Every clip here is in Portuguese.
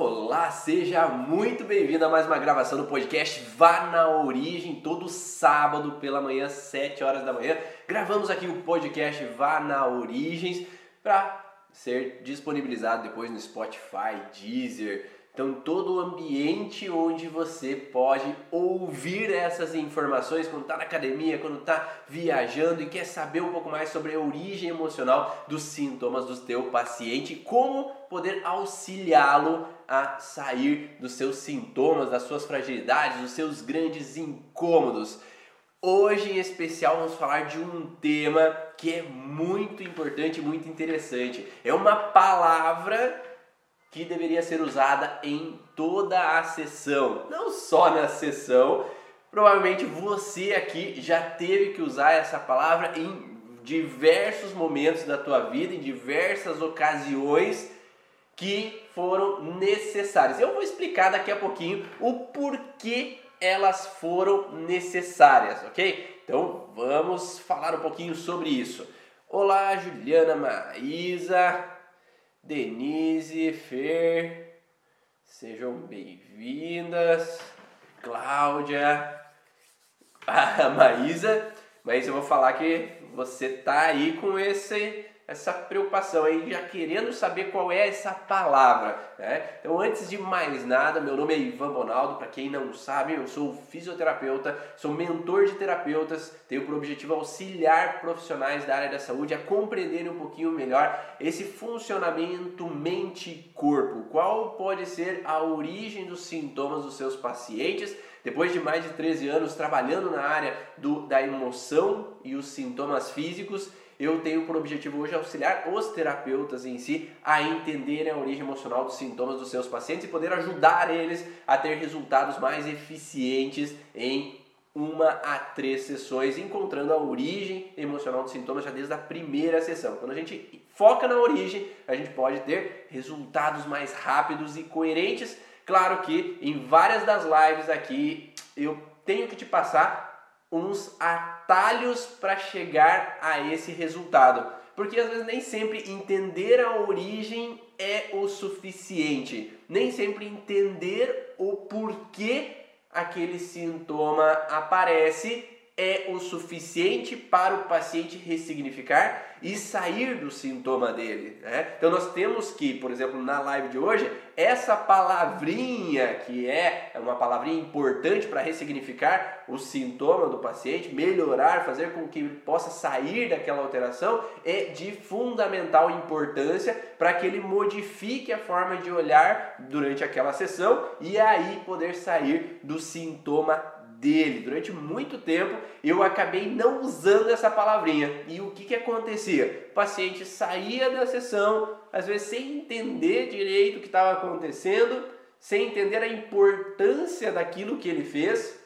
Olá, seja muito bem-vindo a mais uma gravação do podcast Vá na Origem, todo sábado pela manhã, 7 horas da manhã. Gravamos aqui o podcast Vá na Origens para ser disponibilizado depois no Spotify, Deezer, então, todo o ambiente onde você pode ouvir essas informações quando está na academia, quando está viajando e quer saber um pouco mais sobre a origem emocional dos sintomas do teu paciente, como poder auxiliá-lo a sair dos seus sintomas, das suas fragilidades, dos seus grandes incômodos. Hoje em especial vamos falar de um tema que é muito importante, muito interessante. É uma palavra que deveria ser usada em toda a sessão, não só na sessão. Provavelmente você aqui já teve que usar essa palavra em diversos momentos da tua vida, em diversas ocasiões que foram necessárias. Eu vou explicar daqui a pouquinho o porquê elas foram necessárias, ok? Então vamos falar um pouquinho sobre isso. Olá, Juliana Maísa. Denise, Fer, sejam bem-vindas. Cláudia, a Maísa, mas eu vou falar que você tá aí com esse essa preocupação aí, já querendo saber qual é essa palavra. Né? Então, antes de mais nada, meu nome é Ivan Bonaldo. Para quem não sabe, eu sou fisioterapeuta, sou mentor de terapeutas, tenho por objetivo auxiliar profissionais da área da saúde a compreenderem um pouquinho melhor esse funcionamento mente-corpo. Qual pode ser a origem dos sintomas dos seus pacientes? Depois de mais de 13 anos trabalhando na área do, da emoção e os sintomas físicos, eu tenho por objetivo hoje auxiliar os terapeutas em si a entenderem a origem emocional dos sintomas dos seus pacientes e poder ajudar eles a ter resultados mais eficientes em uma a três sessões, encontrando a origem emocional dos sintomas já desde a primeira sessão. Quando a gente foca na origem, a gente pode ter resultados mais rápidos e coerentes. Claro que em várias das lives aqui eu tenho que te passar uns atalhos para chegar a esse resultado. Porque às vezes nem sempre entender a origem é o suficiente. Nem sempre entender o porquê aquele sintoma aparece é o suficiente para o paciente ressignificar e sair do sintoma dele. Né? Então nós temos que, por exemplo, na live de hoje, essa palavrinha que é uma palavrinha importante para ressignificar o sintoma do paciente, melhorar, fazer com que ele possa sair daquela alteração, é de fundamental importância para que ele modifique a forma de olhar durante aquela sessão e aí poder sair do sintoma dele. Durante muito tempo eu acabei não usando essa palavrinha. E o que, que acontecia? O paciente saía da sessão, às vezes sem entender direito o que estava acontecendo, sem entender a importância daquilo que ele fez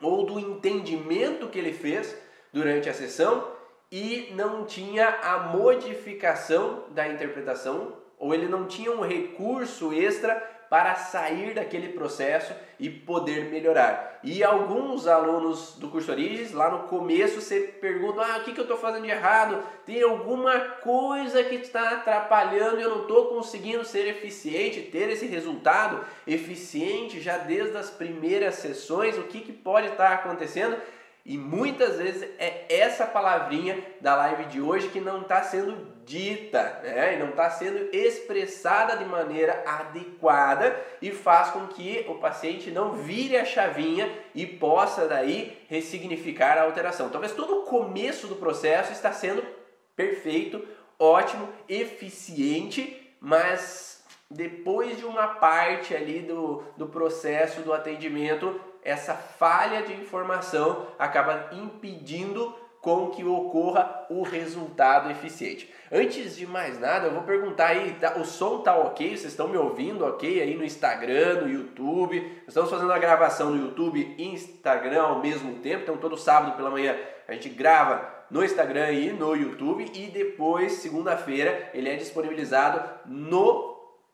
ou do entendimento que ele fez durante a sessão e não tinha a modificação da interpretação ou ele não tinha um recurso extra para sair daquele processo e poder melhorar. E alguns alunos do curso Origens, lá no começo, você pergunta: ah, o que, que eu estou fazendo de errado? Tem alguma coisa que está atrapalhando e eu não estou conseguindo ser eficiente, ter esse resultado eficiente já desde as primeiras sessões? O que, que pode estar acontecendo? E muitas vezes é essa palavrinha da live de hoje que não está sendo dita, né? E não está sendo expressada de maneira adequada e faz com que o paciente não vire a chavinha e possa daí ressignificar a alteração. Talvez todo o começo do processo está sendo perfeito, ótimo, eficiente, mas depois de uma parte ali do, do processo do atendimento essa falha de informação acaba impedindo com que ocorra o resultado eficiente. Antes de mais nada, eu vou perguntar aí, tá, o som tá ok? Vocês estão me ouvindo ok aí no Instagram, no YouTube? Estamos fazendo a gravação no YouTube e Instagram ao mesmo tempo, então todo sábado pela manhã a gente grava no Instagram e no YouTube e depois, segunda-feira, ele é disponibilizado no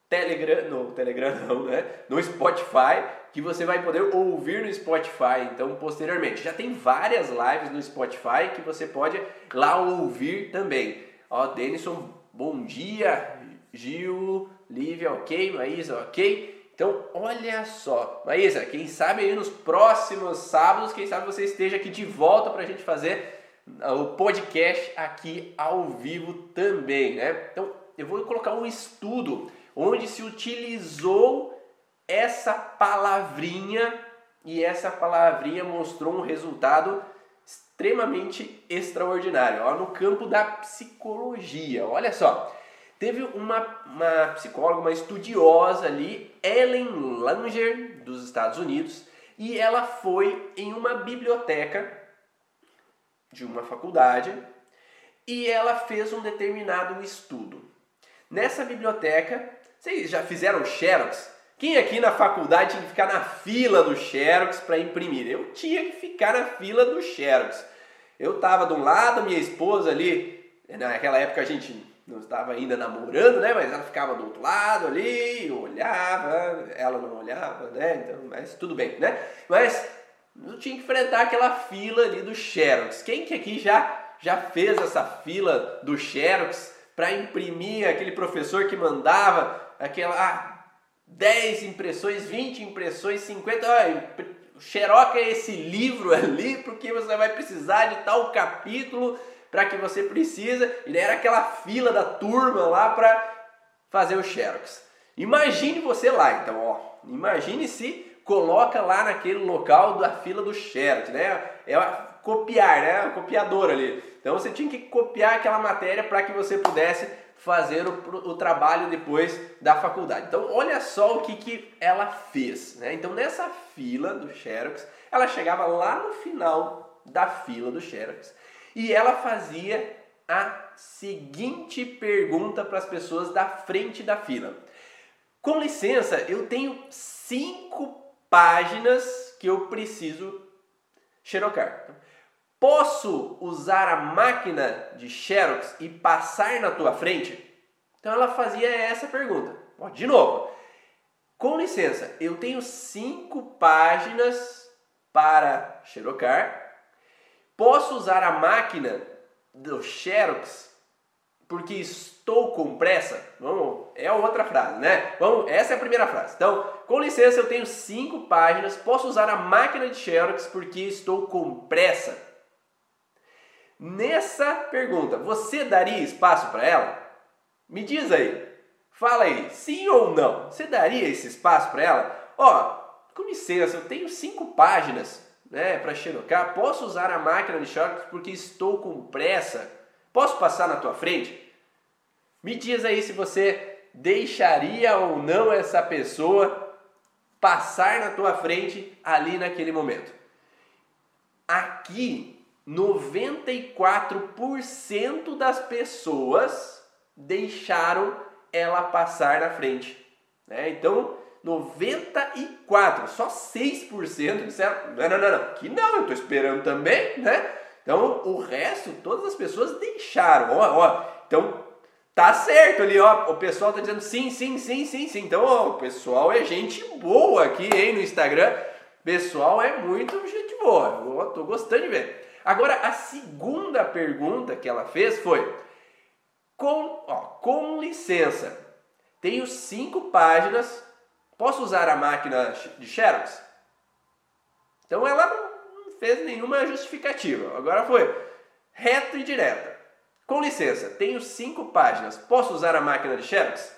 Telegram, no Telegram não, né? No Spotify, que você vai poder ouvir no Spotify, então posteriormente. Já tem várias lives no Spotify que você pode lá ouvir também. Ó, Denison, bom dia. Gil, Lívia, ok, Maísa, ok. Então, olha só, Maísa, quem sabe aí nos próximos sábados, quem sabe você esteja aqui de volta para a gente fazer ah, o podcast aqui ao vivo também, né? Então, eu vou colocar um estudo onde se utilizou essa palavrinha e essa palavrinha mostrou um resultado extremamente extraordinário, ó, no campo da psicologia. Olha só, teve uma, uma psicóloga, uma estudiosa ali, Ellen Langer, dos Estados Unidos, e ela foi em uma biblioteca de uma faculdade e ela fez um determinado estudo. Nessa biblioteca, vocês já fizeram xerox? Quem aqui na faculdade tinha que ficar na fila do Xerox para imprimir? Eu tinha que ficar na fila do Xerox. Eu estava de um lado, minha esposa ali, naquela época a gente não estava ainda namorando, né? Mas ela ficava do outro lado ali, olhava, ela não olhava, né? Então, mas tudo bem, né? Mas eu tinha que enfrentar aquela fila ali do Xerox. Quem que aqui já já fez essa fila do Xerox para imprimir aquele professor que mandava aquela ah, 10 impressões, 20 impressões, 50. Olha, xeroca é esse livro ali porque você vai precisar de tal capítulo para que você precisa. E daí era aquela fila da turma lá para fazer o xerox. Imagine você lá, então, ó. Imagine se coloca lá naquele local da fila do xerox, né? É copiar, né? O copiador ali. Então você tinha que copiar aquela matéria para que você pudesse fazer o, o, trabalho depois da faculdade. Então, olha só o que, que ela fez. Né? Então, nessa fila do Xerox, ela chegava lá no final da fila do Xerox e ela fazia a seguinte pergunta para as pessoas da frente da fila: Com licença, eu tenho cinco páginas que eu preciso xerocar. Posso usar a máquina de Xerox e passar na tua frente? Então ela fazia essa pergunta. de novo, com licença, eu tenho cinco páginas para xerocar. Posso usar a máquina do Xerox porque estou com pressa? Vamos, é outra frase, né? Vamos, essa é a primeira frase. Então, com licença, eu tenho cinco páginas. Posso usar a máquina de Xerox porque estou com pressa? Nessa pergunta, você daria espaço para ela? Me diz aí. Fala aí, sim ou não? Você daria esse espaço para ela? Ó, com licença, eu tenho cinco páginas né, para xerocar. Posso usar a máquina de xerox porque estou com pressa? Posso passar na tua frente? Me diz aí se você deixaria ou não essa pessoa passar na tua frente ali naquele momento. Aqui 94% das pessoas deixaram ela passar na frente. Né? Então, 94, só 6% disseram: não, não, não, não, que não, eu estou esperando também, né? Então, o resto, todas as pessoas deixaram. Ó, ó, então, tá certo ali, ó. O pessoal tá dizendo sim, sim, sim, sim, sim. Então, ó, o pessoal é gente boa aqui, hein, no Instagram. O pessoal é muito gente boa. Eu tô gostando de ver. Agora, a segunda pergunta que ela fez foi: com, ó, com licença, tenho cinco páginas, posso usar a máquina de Xerox? Então ela não fez nenhuma justificativa. Agora foi reto e direta. Com licença, tenho cinco páginas, posso usar a máquina de Xerox?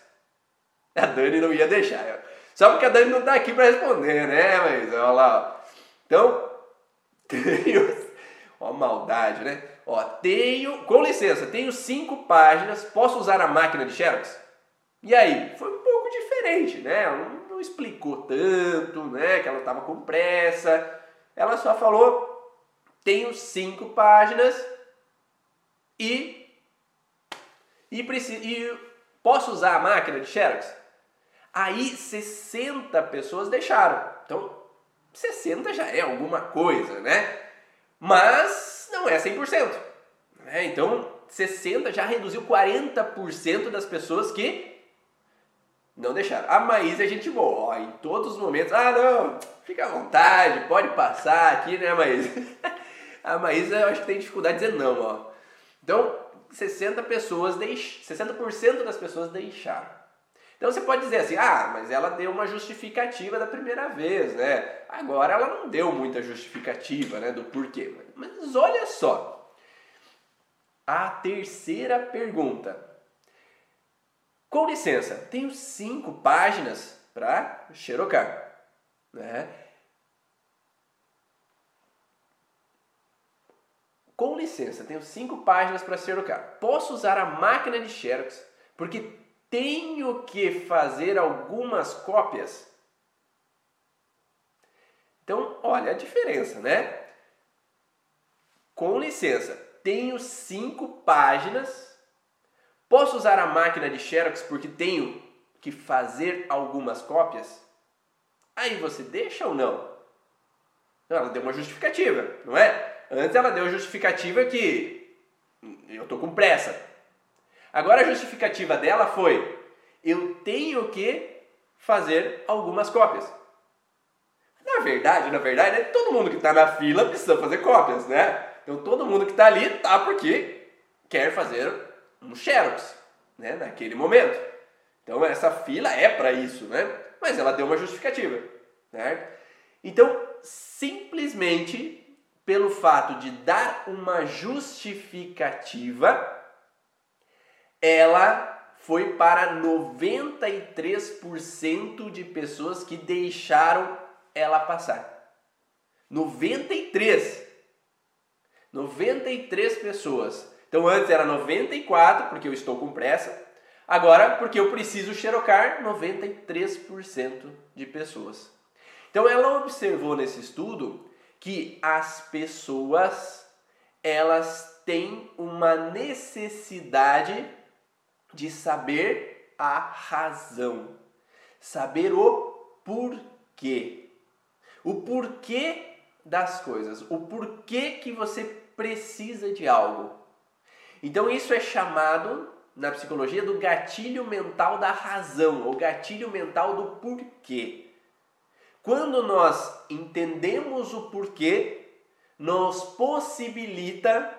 A Dani não ia deixar. Só porque a Dani não está aqui para responder, né? Mas olha lá. Ó. Então, tenho Ó, maldade, né? Ó, tenho, com licença, tenho cinco páginas, posso usar a máquina de Xerox? E aí? Foi um pouco diferente, né? Ela não, não explicou tanto, né? Que ela estava com pressa. Ela só falou, tenho cinco páginas e e, preciso, e posso usar a máquina de Xerox? Aí 60 pessoas deixaram. Então, 60 já é alguma coisa, né? Mas não é 100%. Né? Então, 60% já reduziu 40% das pessoas que não deixaram. A Maísa é gente boa, ó, em todos os momentos. Ah, não, fica à vontade, pode passar aqui, né, Maísa? A Maísa eu acho que tem dificuldade de dizer não, ó. Então, 60 pessoas deix... 60% das pessoas deixaram. Então você pode dizer assim, ah, mas ela deu uma justificativa da primeira vez, né? Agora ela não deu muita justificativa, né, do porquê. Mas olha só. A terceira pergunta. Com licença, tenho cinco páginas para xerocar, né? Com licença, tenho cinco páginas para xerocar. Posso usar a máquina de xerox porque tenho que fazer algumas cópias. Então, olha a diferença, né? Com licença, tenho cinco páginas. Posso usar a máquina de Xerox porque tenho que fazer algumas cópias? Aí você deixa ou não? Ela deu uma justificativa, não é? Antes ela deu a justificativa que eu tô com pressa. Agora a justificativa dela foi: eu tenho que fazer algumas cópias. Na verdade, na verdade, é todo mundo que está na fila precisa fazer cópias, né? Então todo mundo que está ali tá porque quer fazer um xerox, né? Naquele momento. Então essa fila é para isso, né? Mas ela deu uma justificativa, né? Então simplesmente pelo fato de dar uma justificativa ela foi para 93% de pessoas que deixaram ela passar. 93. 93 pessoas. Então antes era 94 porque eu estou com pressa. Agora porque eu preciso xerocar 93% de pessoas. Então ela observou nesse estudo que as pessoas elas têm uma necessidade de saber a razão, saber o porquê. O porquê das coisas, o porquê que você precisa de algo. Então isso é chamado na psicologia do gatilho mental da razão, ou gatilho mental do porquê. Quando nós entendemos o porquê, nos possibilita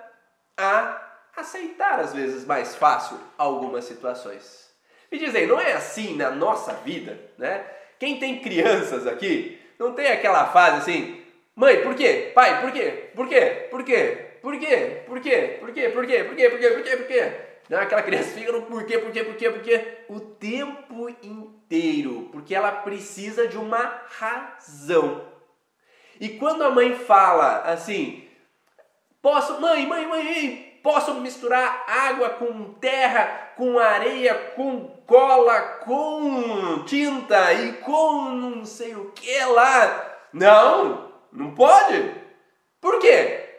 a aceitar às vezes mais fácil algumas situações. Me dizem, não é assim na nossa vida, né? Quem tem crianças aqui, não tem aquela fase assim, mãe, por quê? Pai, por quê? Por quê? Por quê? Por quê? Por quê? Por quê? Por quê? Por quê? Por quê? Por quê? Por quê? Não, aquela criança fica no porquê, porquê, porquê, porquê o tempo inteiro, porque ela precisa de uma razão. E quando a mãe fala assim, posso, mãe, mãe, mãe, posso misturar água com terra, com areia, com cola, com tinta e com não sei o que lá. Não, não pode. Por quê?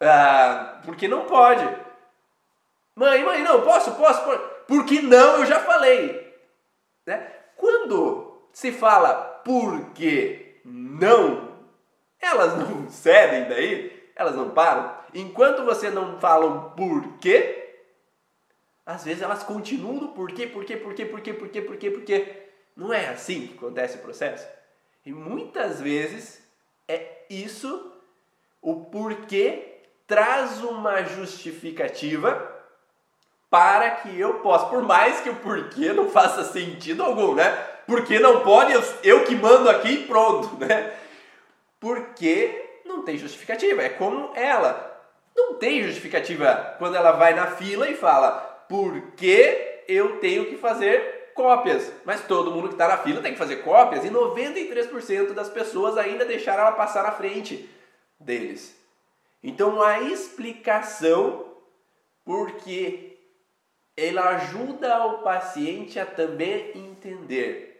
Ah, porque não pode. Mãe, mãe, não, posso, posso, posso. Porque não, eu já falei. Né? Quando se fala porque não, elas não cedem daí, elas não param. Enquanto você não fala o porquê, às vezes elas continuam no porquê, porquê, porquê, porquê, porquê, porquê, porquê. Não é assim que acontece o processo? E muitas vezes é isso, o porquê traz uma justificativa para que eu possa, por mais que o porquê não faça sentido algum, né? Porque não pode, eu, eu que mando aqui pronto, né? Porque não tem justificativa, é como ela. Não tem justificativa quando ela vai na fila e fala por que eu tenho que fazer cópias. Mas todo mundo que está na fila tem que fazer cópias e 93% das pessoas ainda deixaram ela passar na frente deles. Então a explicação porque ela ajuda o paciente a também entender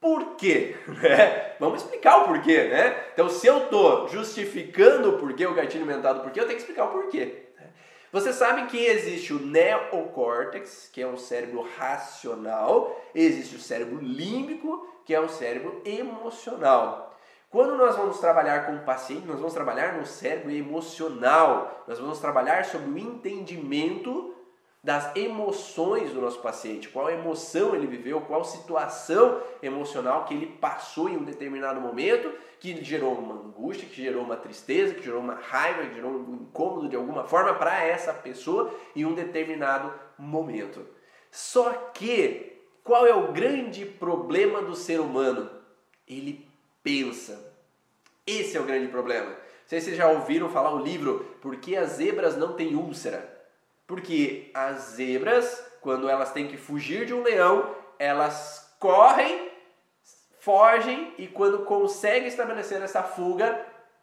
por quê? Né? Vamos explicar o porquê, né? Então, se eu estou justificando o porquê, o gatilho mental do porquê, eu tenho que explicar o porquê. Né? Você sabe que existe o neocórtex, que é um cérebro racional, existe o cérebro límbico, que é um cérebro emocional. Quando nós vamos trabalhar com o paciente, nós vamos trabalhar no cérebro emocional, nós vamos trabalhar sobre o entendimento das emoções do nosso paciente, qual emoção ele viveu, qual situação emocional que ele passou em um determinado momento que gerou uma angústia, que gerou uma tristeza, que gerou uma raiva, que gerou um incômodo de alguma forma para essa pessoa em um determinado momento. Só que qual é o grande problema do ser humano? Ele pensa. Esse é o grande problema. Não sei se vocês já ouviram falar o livro Por que as zebras não têm úlcera? Porque as zebras, quando elas têm que fugir de um leão, elas correm, fogem e quando conseguem estabelecer essa fuga,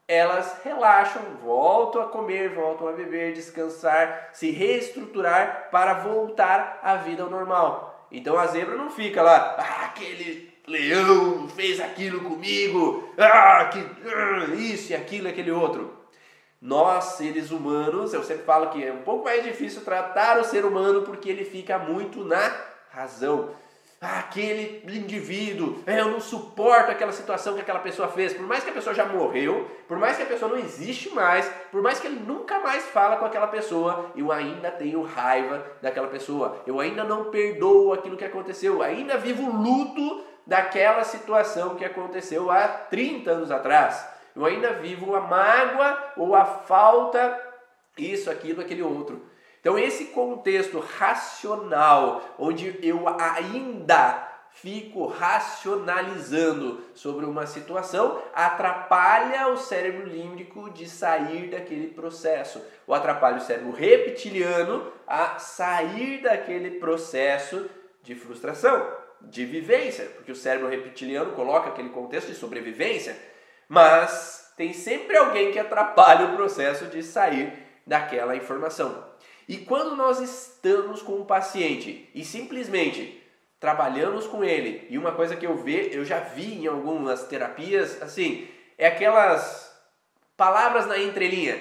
elas relaxam, voltam a comer, voltam a beber, descansar, se reestruturar para voltar à vida ao normal. Então a zebra não fica lá, ah, aquele leão fez aquilo comigo, ah, que, ah, isso e aquilo e aquele outro. Nós, seres humanos, eu sempre falo que é um pouco mais difícil tratar o ser humano porque ele fica muito na razão. Aquele indivíduo, é, eu não suporto aquela situação que aquela pessoa fez, por mais que a pessoa já morreu, por mais que a pessoa não existe mais, por mais que ele nunca mais fala com aquela pessoa, eu ainda tenho raiva daquela pessoa, eu ainda não perdoo aquilo que aconteceu, ainda vivo luto daquela situação que aconteceu há 30 anos atrás. Eu ainda vivo a mágoa ou a falta, isso, aquilo, aquele outro. Então, esse contexto racional, onde eu ainda fico racionalizando sobre uma situação, atrapalha o cérebro límbico de sair daquele processo, ou atrapalha o cérebro reptiliano a sair daquele processo de frustração, de vivência, porque o cérebro reptiliano coloca aquele contexto de sobrevivência, mas tem sempre alguém que atrapalha o processo de sair daquela informação. E quando nós estamos com o paciente e simplesmente trabalhamos com ele, e uma coisa que eu ve, eu já vi em algumas terapias, assim, é aquelas palavras na entrelinha.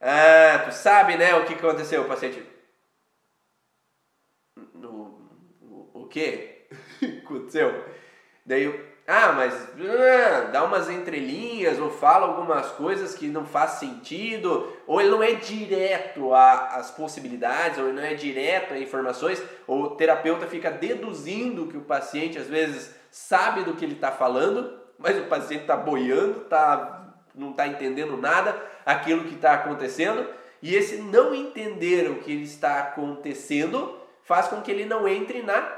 Ah, tu sabe, né, o que aconteceu, o paciente? O, o, o que aconteceu? Daí ah, mas ah, dá umas entrelinhas ou fala algumas coisas que não faz sentido, ou ele não é direto às possibilidades, ou ele não é direto a informações, ou o terapeuta fica deduzindo que o paciente às vezes sabe do que ele está falando, mas o paciente está boiando, tá, não está entendendo nada aquilo que está acontecendo, e esse não entender o que está acontecendo faz com que ele não entre na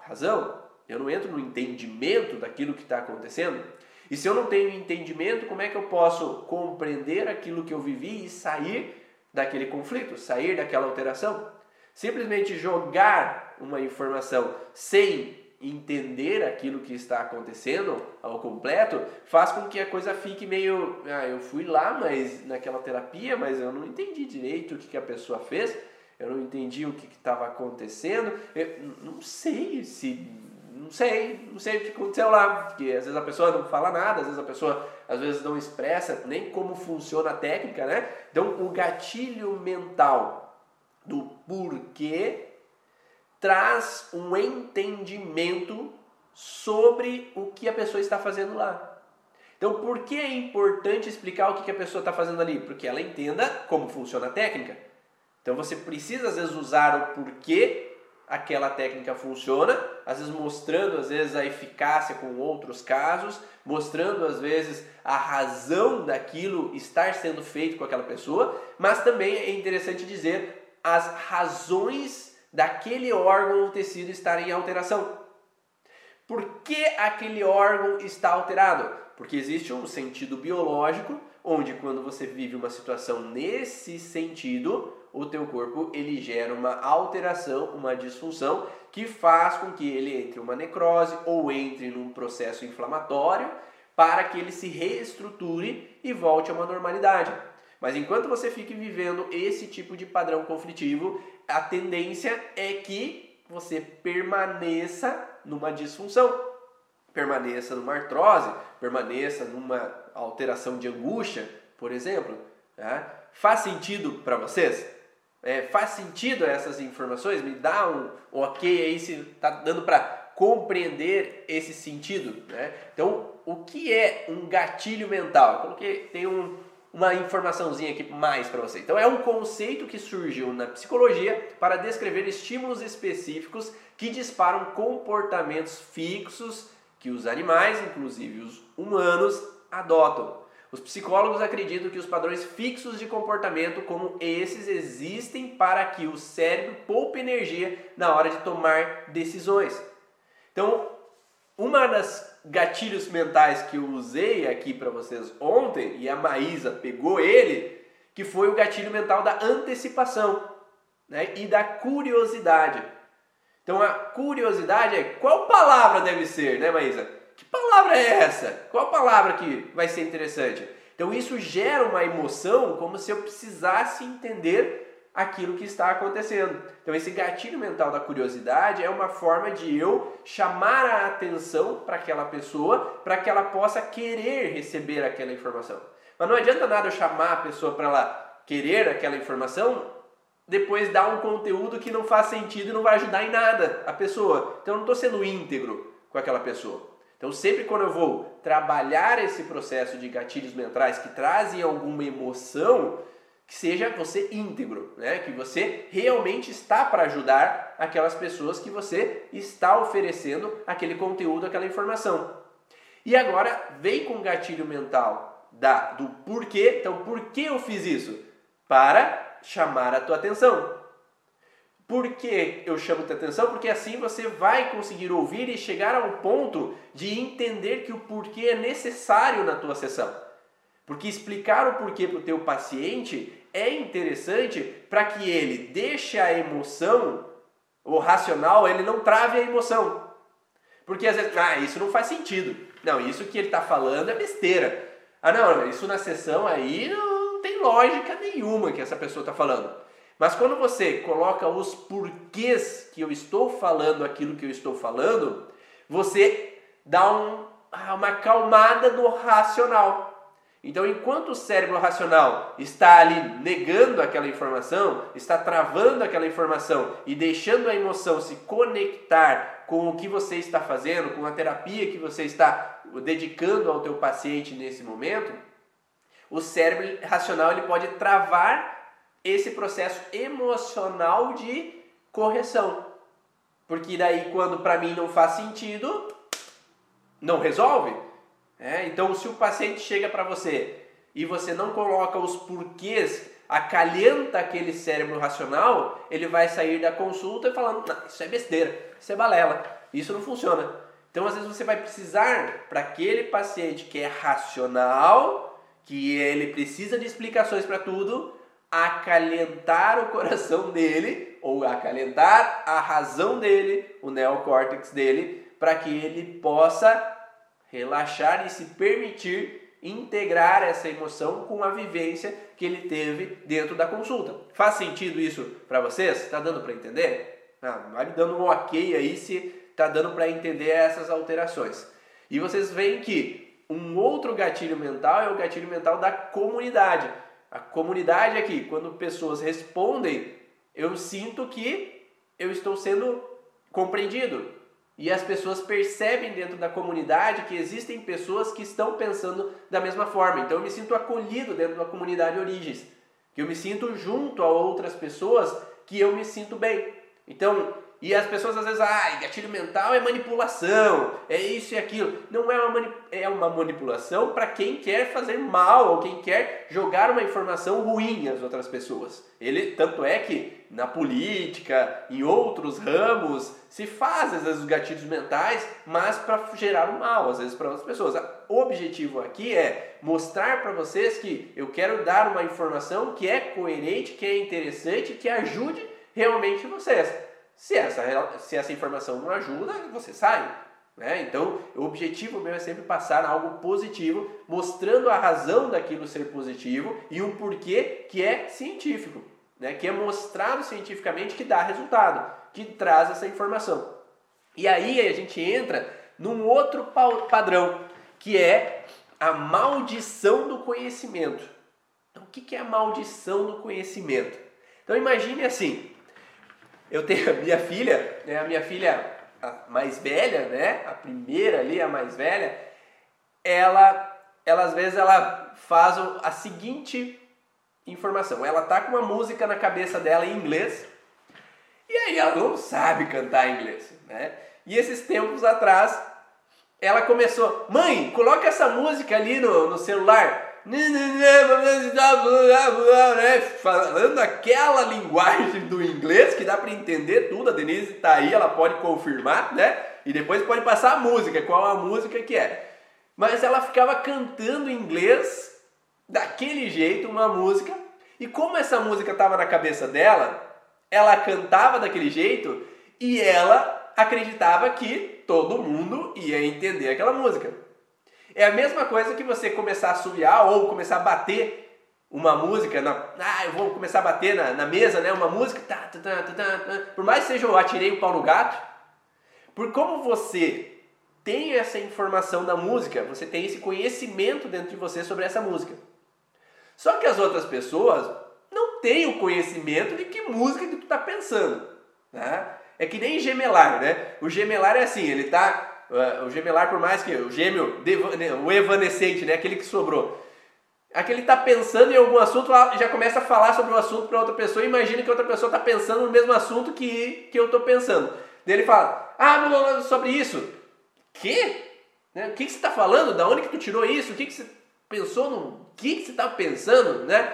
razão, eu não entro no entendimento daquilo que está acontecendo. E se eu não tenho entendimento, como é que eu posso compreender aquilo que eu vivi e sair daquele conflito, sair daquela alteração? Simplesmente jogar uma informação sem entender aquilo que está acontecendo ao completo faz com que a coisa fique meio. Ah, eu fui lá mas naquela terapia, mas eu não entendi direito o que, que a pessoa fez, eu não entendi o que estava acontecendo, eu não sei se não sei, não sei o que aconteceu lá, porque às vezes a pessoa não fala nada, às vezes a pessoa às vezes não expressa nem como funciona a técnica, né? Então o gatilho mental do porquê traz um entendimento sobre o que a pessoa está fazendo lá. Então, por que é importante explicar o que a pessoa está fazendo ali? Porque ela entenda como funciona a técnica. Então, você precisa às vezes usar o porquê aquela técnica funciona, às vezes mostrando às vezes a eficácia com outros casos, mostrando às vezes a razão daquilo estar sendo feito com aquela pessoa, mas também é interessante dizer as razões daquele órgão ou tecido estar em alteração. Por que aquele órgão está alterado? Porque existe um sentido biológico onde quando você vive uma situação nesse sentido, o teu corpo ele gera uma alteração, uma disfunção que faz com que ele entre uma necrose ou entre num processo inflamatório para que ele se reestruture e volte a uma normalidade. Mas enquanto você fique vivendo esse tipo de padrão conflitivo, a tendência é que você permaneça numa disfunção, permaneça numa artrose, permaneça numa alteração de angústia, por exemplo. Né? Faz sentido para vocês? É, faz sentido essas informações? Me dá um, um ok aí se está dando para compreender esse sentido. Né? Então, o que é um gatilho mental? Eu coloquei, tem um, uma informaçãozinha aqui mais para você. Então, é um conceito que surgiu na psicologia para descrever estímulos específicos que disparam comportamentos fixos que os animais, inclusive os humanos, adotam. Os psicólogos acreditam que os padrões fixos de comportamento como esses existem para que o cérebro poupe energia na hora de tomar decisões. Então, uma das gatilhos mentais que eu usei aqui para vocês ontem, e a Maísa pegou ele, que foi o gatilho mental da antecipação né? e da curiosidade. Então a curiosidade é qual palavra deve ser, né, Maísa? Que palavra é essa? Qual palavra que vai ser interessante? Então isso gera uma emoção como se eu precisasse entender aquilo que está acontecendo. Então esse gatilho mental da curiosidade é uma forma de eu chamar a atenção para aquela pessoa, para que ela possa querer receber aquela informação. Mas não adianta nada eu chamar a pessoa para ela querer aquela informação depois dar um conteúdo que não faz sentido e não vai ajudar em nada a pessoa. Então eu não estou sendo íntegro com aquela pessoa. Então sempre quando eu vou trabalhar esse processo de gatilhos mentais que trazem alguma emoção, que seja você íntegro, né? que você realmente está para ajudar aquelas pessoas que você está oferecendo aquele conteúdo, aquela informação. E agora vem com o gatilho mental da, do porquê. Então, por que eu fiz isso? Para chamar a tua atenção. Por que eu chamo a atenção? Porque assim você vai conseguir ouvir e chegar ao ponto de entender que o porquê é necessário na tua sessão. Porque explicar o porquê para o teu paciente é interessante para que ele deixe a emoção, o racional, ele não trave a emoção. Porque às vezes, ah, isso não faz sentido. Não, isso que ele está falando é besteira. Ah, não, isso na sessão aí não tem lógica nenhuma que essa pessoa está falando. Mas quando você coloca os porquês que eu estou falando aquilo que eu estou falando, você dá um, ah, uma acalmada no racional. Então, enquanto o cérebro racional está ali negando aquela informação, está travando aquela informação e deixando a emoção se conectar com o que você está fazendo, com a terapia que você está dedicando ao teu paciente nesse momento, o cérebro racional ele pode travar esse processo emocional de correção. Porque daí quando para mim não faz sentido, não resolve. É, então se o paciente chega para você e você não coloca os porquês, acalenta aquele cérebro racional, ele vai sair da consulta falando, isso é besteira, isso é balela, isso não funciona. Então às vezes você vai precisar para aquele paciente que é racional, que ele precisa de explicações para tudo, acalentar o coração dele, ou acalentar a razão dele, o neocórtex dele, para que ele possa relaxar e se permitir integrar essa emoção com a vivência que ele teve dentro da consulta. Faz sentido isso para vocês? Está dando para entender? Ah, vai me dando um ok aí se está dando para entender essas alterações. E vocês veem que um outro gatilho mental é o gatilho mental da comunidade. A comunidade aqui, quando pessoas respondem, eu sinto que eu estou sendo compreendido. E as pessoas percebem dentro da comunidade que existem pessoas que estão pensando da mesma forma. Então eu me sinto acolhido dentro da comunidade Origens. Que eu me sinto junto a outras pessoas que eu me sinto bem. Então, e as pessoas às vezes, ah, gatilho mental é manipulação, é isso e aquilo. Não é uma, é uma manipulação para quem quer fazer mal ou quem quer jogar uma informação ruim às outras pessoas. Ele tanto é que na política, em outros ramos, se faz às vezes os gatilhos mentais, mas para gerar o mal, às vezes para outras pessoas. O objetivo aqui é mostrar para vocês que eu quero dar uma informação que é coerente, que é interessante, que ajude realmente vocês. Se essa, se essa informação não ajuda, você sai. Né? Então, o objetivo meu é sempre passar algo positivo, mostrando a razão daquilo ser positivo e um porquê que é científico, né? que é mostrado cientificamente que dá resultado, que traz essa informação. E aí a gente entra num outro padrão, que é a maldição do conhecimento. Então, o que é a maldição do conhecimento? Então, imagine assim: eu tenho a minha filha, né, a minha filha mais velha, né, a primeira ali, a mais velha, ela, ela às vezes ela faz a seguinte informação, ela tá com uma música na cabeça dela em inglês, e aí ela não sabe cantar inglês, né? E esses tempos atrás, ela começou, mãe, coloca essa música ali no, no celular. Falando aquela linguagem do inglês que dá para entender tudo. A Denise está aí, ela pode confirmar, né? E depois pode passar a música, qual a música que é. Mas ela ficava cantando inglês daquele jeito uma música, e como essa música estava na cabeça dela, ela cantava daquele jeito e ela acreditava que todo mundo ia entender aquela música. É a mesma coisa que você começar a subiar ou começar a bater uma música, na, ah, eu vou começar a bater na, na mesa, né? Uma música, tá, tá, tá, tá, tá, por mais que seja eu atirei o pau no gato, por como você tem essa informação da música, você tem esse conhecimento dentro de você sobre essa música. Só que as outras pessoas não têm o conhecimento de que música que tu está pensando. Né? É que nem gemelar, né? O gemelar é assim, ele tá. Uh, o gemelar, por mais que o gêmeo, o evanescente, né? Aquele que sobrou. Aquele tá pensando em algum assunto, já começa a falar sobre o assunto para outra pessoa, imagina que outra pessoa está pensando no mesmo assunto que, que eu estou pensando. Daí ele fala, ah, sobre isso. Que? Né? O que, que você está falando? Da onde que tu tirou isso? O que, que você pensou no que, que você estava pensando, né?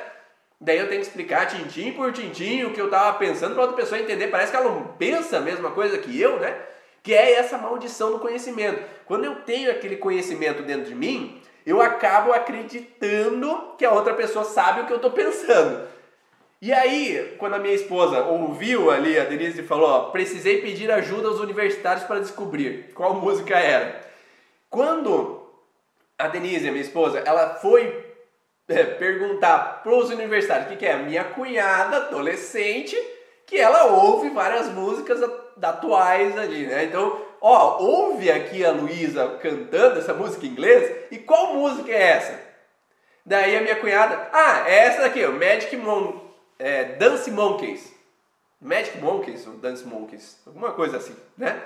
Daí eu tenho que explicar tintim por tintim o que eu estava pensando para outra pessoa entender. Parece que ela não pensa a mesma coisa que eu, né? Que é essa maldição do conhecimento. Quando eu tenho aquele conhecimento dentro de mim, eu acabo acreditando que a outra pessoa sabe o que eu estou pensando. E aí, quando a minha esposa ouviu ali, a Denise falou: ó, precisei pedir ajuda aos universitários para descobrir qual música era. Quando a Denise, a minha esposa, ela foi é, perguntar para os universitários o que, que é minha cunhada, adolescente, que ela ouve várias músicas atuais ali, né? Então, ó, ouve aqui a Luísa cantando essa música em inglês, e qual música é essa? Daí a minha cunhada, ah, é essa daqui, o Magic Mon é, Dance Monkeys. Magic Monkeys ou Dance Monkeys, alguma coisa assim, né?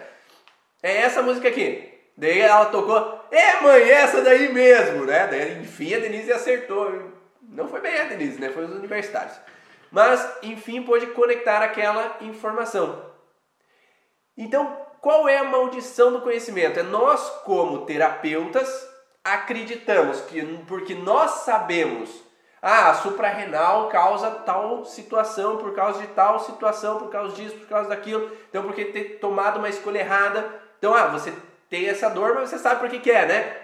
É essa música aqui. Daí ela tocou, é mãe, essa daí mesmo, né? Daí, enfim, a Denise acertou. Não foi bem a Denise, né? Foi os universitários. Mas, enfim, pôde conectar aquela informação. Então, qual é a maldição do conhecimento? É nós, como terapeutas, acreditamos que porque nós sabemos, ah, a suprarrenal causa tal situação, por causa de tal situação, por causa disso, por causa daquilo, então porque ter tomado uma escolha errada. Então, ah, você tem essa dor, mas você sabe por que, que é, né?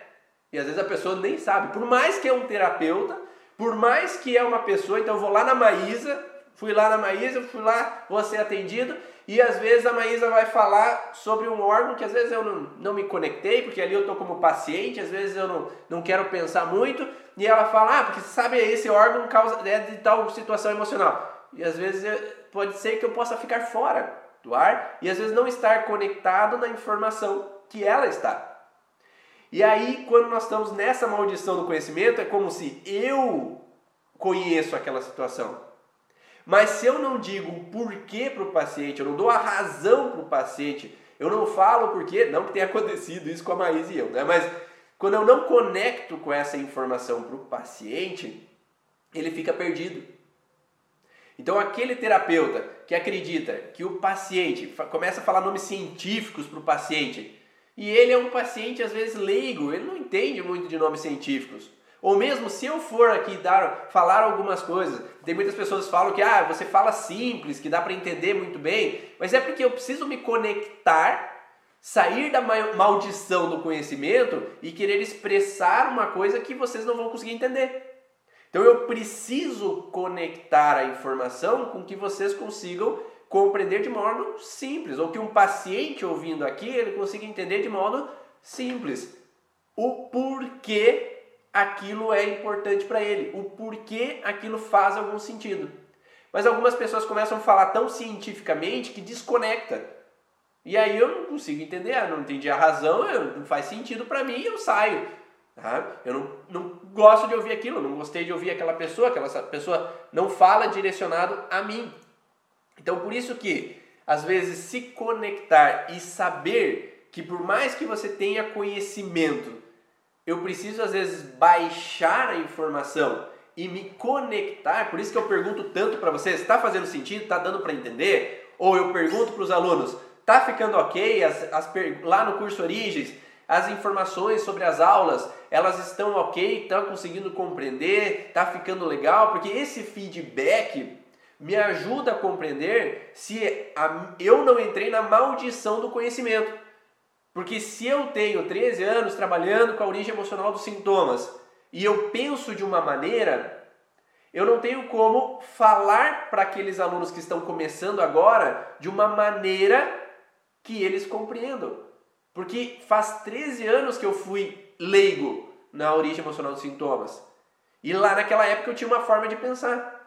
E às vezes a pessoa nem sabe. Por mais que é um terapeuta, por mais que é uma pessoa, então eu vou lá na Maísa, fui lá na Maísa, fui lá, vou ser atendido, e às vezes a Maísa vai falar sobre um órgão que às vezes eu não, não me conectei, porque ali eu estou como paciente, às vezes eu não, não quero pensar muito, e ela fala, ah, porque você sabe, esse órgão causa é de tal situação emocional. E às vezes pode ser que eu possa ficar fora do ar, e às vezes não estar conectado na informação que ela está. E aí, quando nós estamos nessa maldição do conhecimento, é como se eu conheço aquela situação. Mas se eu não digo o porquê para o paciente, eu não dou a razão para o paciente, eu não falo o porquê, não que tenha acontecido isso com a Maísa e eu, né? mas quando eu não conecto com essa informação para o paciente, ele fica perdido. Então, aquele terapeuta que acredita que o paciente começa a falar nomes científicos para o paciente, e ele é um paciente, às vezes, leigo, ele não entende muito de nomes científicos. Ou mesmo se eu for aqui dar, falar algumas coisas, tem muitas pessoas que falam que ah, você fala simples, que dá para entender muito bem, mas é porque eu preciso me conectar, sair da maldição do conhecimento e querer expressar uma coisa que vocês não vão conseguir entender. Então eu preciso conectar a informação com que vocês consigam compreender de modo simples, ou que um paciente ouvindo aqui ele consiga entender de modo simples o porquê aquilo é importante para ele, o porquê aquilo faz algum sentido. Mas algumas pessoas começam a falar tão cientificamente que desconecta. E aí eu não consigo entender, eu não entendi a razão, não faz sentido para mim e eu saio. Tá? Eu não, não gosto de ouvir aquilo, não gostei de ouvir aquela pessoa, aquela pessoa não fala direcionado a mim. Então, por isso que, às vezes, se conectar e saber que por mais que você tenha conhecimento, eu preciso, às vezes, baixar a informação e me conectar. Por isso que eu pergunto tanto para vocês, está fazendo sentido? Está dando para entender? Ou eu pergunto para os alunos, está ficando ok? As, as, lá no curso Origens, as informações sobre as aulas, elas estão ok? Estão conseguindo compreender? Está ficando legal? Porque esse feedback me ajuda a compreender se a, eu não entrei na maldição do conhecimento. Porque se eu tenho 13 anos trabalhando com a origem emocional dos sintomas e eu penso de uma maneira, eu não tenho como falar para aqueles alunos que estão começando agora de uma maneira que eles compreendam. Porque faz 13 anos que eu fui leigo na origem emocional dos sintomas. E lá naquela época eu tinha uma forma de pensar.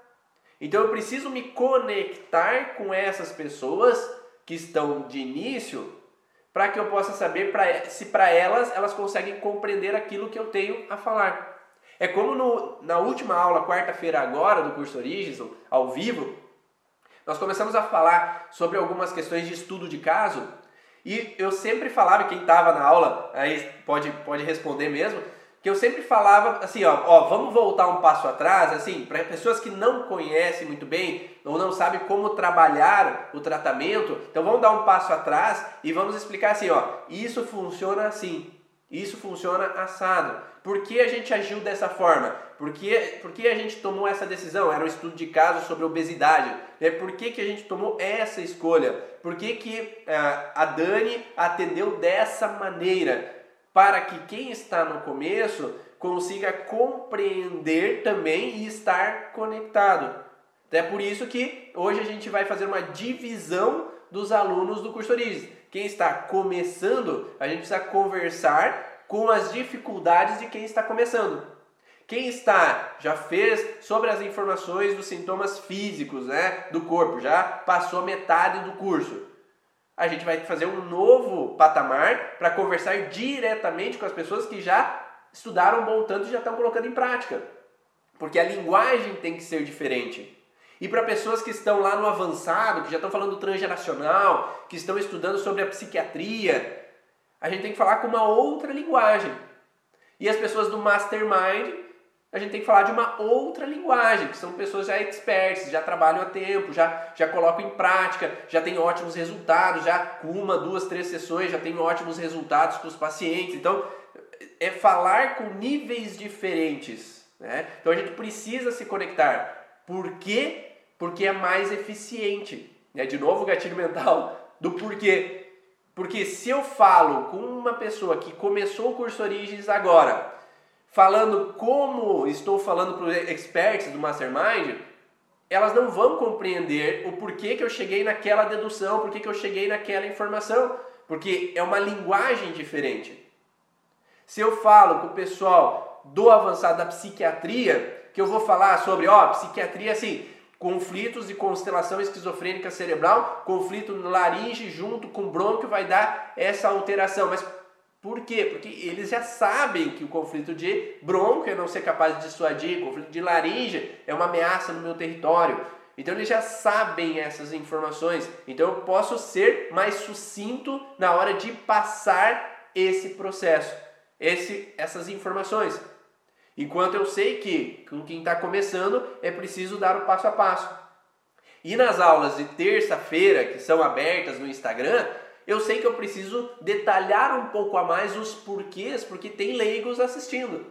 Então eu preciso me conectar com essas pessoas que estão de início para que eu possa saber pra, se para elas elas conseguem compreender aquilo que eu tenho a falar. É como no, na última aula, quarta-feira agora, do curso Origens, ao vivo, nós começamos a falar sobre algumas questões de estudo de caso e eu sempre falava, quem estava na aula aí pode, pode responder mesmo, que eu sempre falava assim, ó, ó, vamos voltar um passo atrás, assim, para pessoas que não conhecem muito bem ou não sabem como trabalhar o tratamento, então vamos dar um passo atrás e vamos explicar assim, ó, isso funciona assim, isso funciona assado. Por que a gente agiu dessa forma? Por que, por que a gente tomou essa decisão? Era um estudo de caso sobre obesidade. Né? Por que, que a gente tomou essa escolha? Por que, que uh, a Dani atendeu dessa maneira? Para que quem está no começo consiga compreender também e estar conectado. É por isso que hoje a gente vai fazer uma divisão dos alunos do curso Origens. Quem está começando, a gente precisa conversar com as dificuldades de quem está começando. Quem está já fez sobre as informações dos sintomas físicos, né, do corpo, já passou metade do curso a gente vai fazer um novo patamar para conversar diretamente com as pessoas que já estudaram um bom tanto e já estão colocando em prática. Porque a linguagem tem que ser diferente. E para pessoas que estão lá no avançado, que já estão falando transgeracional, que estão estudando sobre a psiquiatria, a gente tem que falar com uma outra linguagem. E as pessoas do mastermind a gente tem que falar de uma outra linguagem, que são pessoas já experts, já trabalham há tempo, já, já colocam em prática, já têm ótimos resultados, já com uma, duas, três sessões já tem ótimos resultados com os pacientes. Então, é falar com níveis diferentes. Né? Então, a gente precisa se conectar. Por quê? Porque é mais eficiente. Né? De novo, o gatilho mental do porquê. Porque se eu falo com uma pessoa que começou o curso Origens agora, falando como estou falando para os experts do Mastermind, elas não vão compreender o porquê que eu cheguei naquela dedução, porquê que eu cheguei naquela informação, porque é uma linguagem diferente. Se eu falo com o pessoal do avançado da psiquiatria, que eu vou falar sobre, ó, psiquiatria assim, conflitos e constelação esquizofrênica cerebral, conflito laringe junto com brônquio vai dar essa alteração, mas por quê? Porque eles já sabem que o conflito de bronco é não ser capaz de dissuadir, o conflito de laringe é uma ameaça no meu território. Então eles já sabem essas informações. Então eu posso ser mais sucinto na hora de passar esse processo, esse, essas informações. Enquanto eu sei que com quem está começando é preciso dar o passo a passo. E nas aulas de terça-feira, que são abertas no Instagram, eu sei que eu preciso detalhar um pouco a mais os porquês, porque tem leigos assistindo.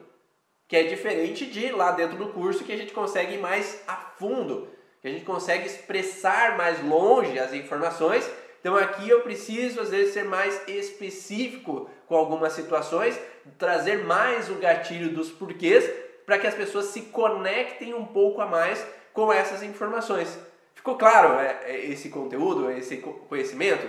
Que é diferente de lá dentro do curso que a gente consegue ir mais a fundo, que a gente consegue expressar mais longe as informações. Então aqui eu preciso às vezes ser mais específico com algumas situações, trazer mais o gatilho dos porquês para que as pessoas se conectem um pouco a mais com essas informações. Ficou claro é, é, esse conteúdo, esse conhecimento?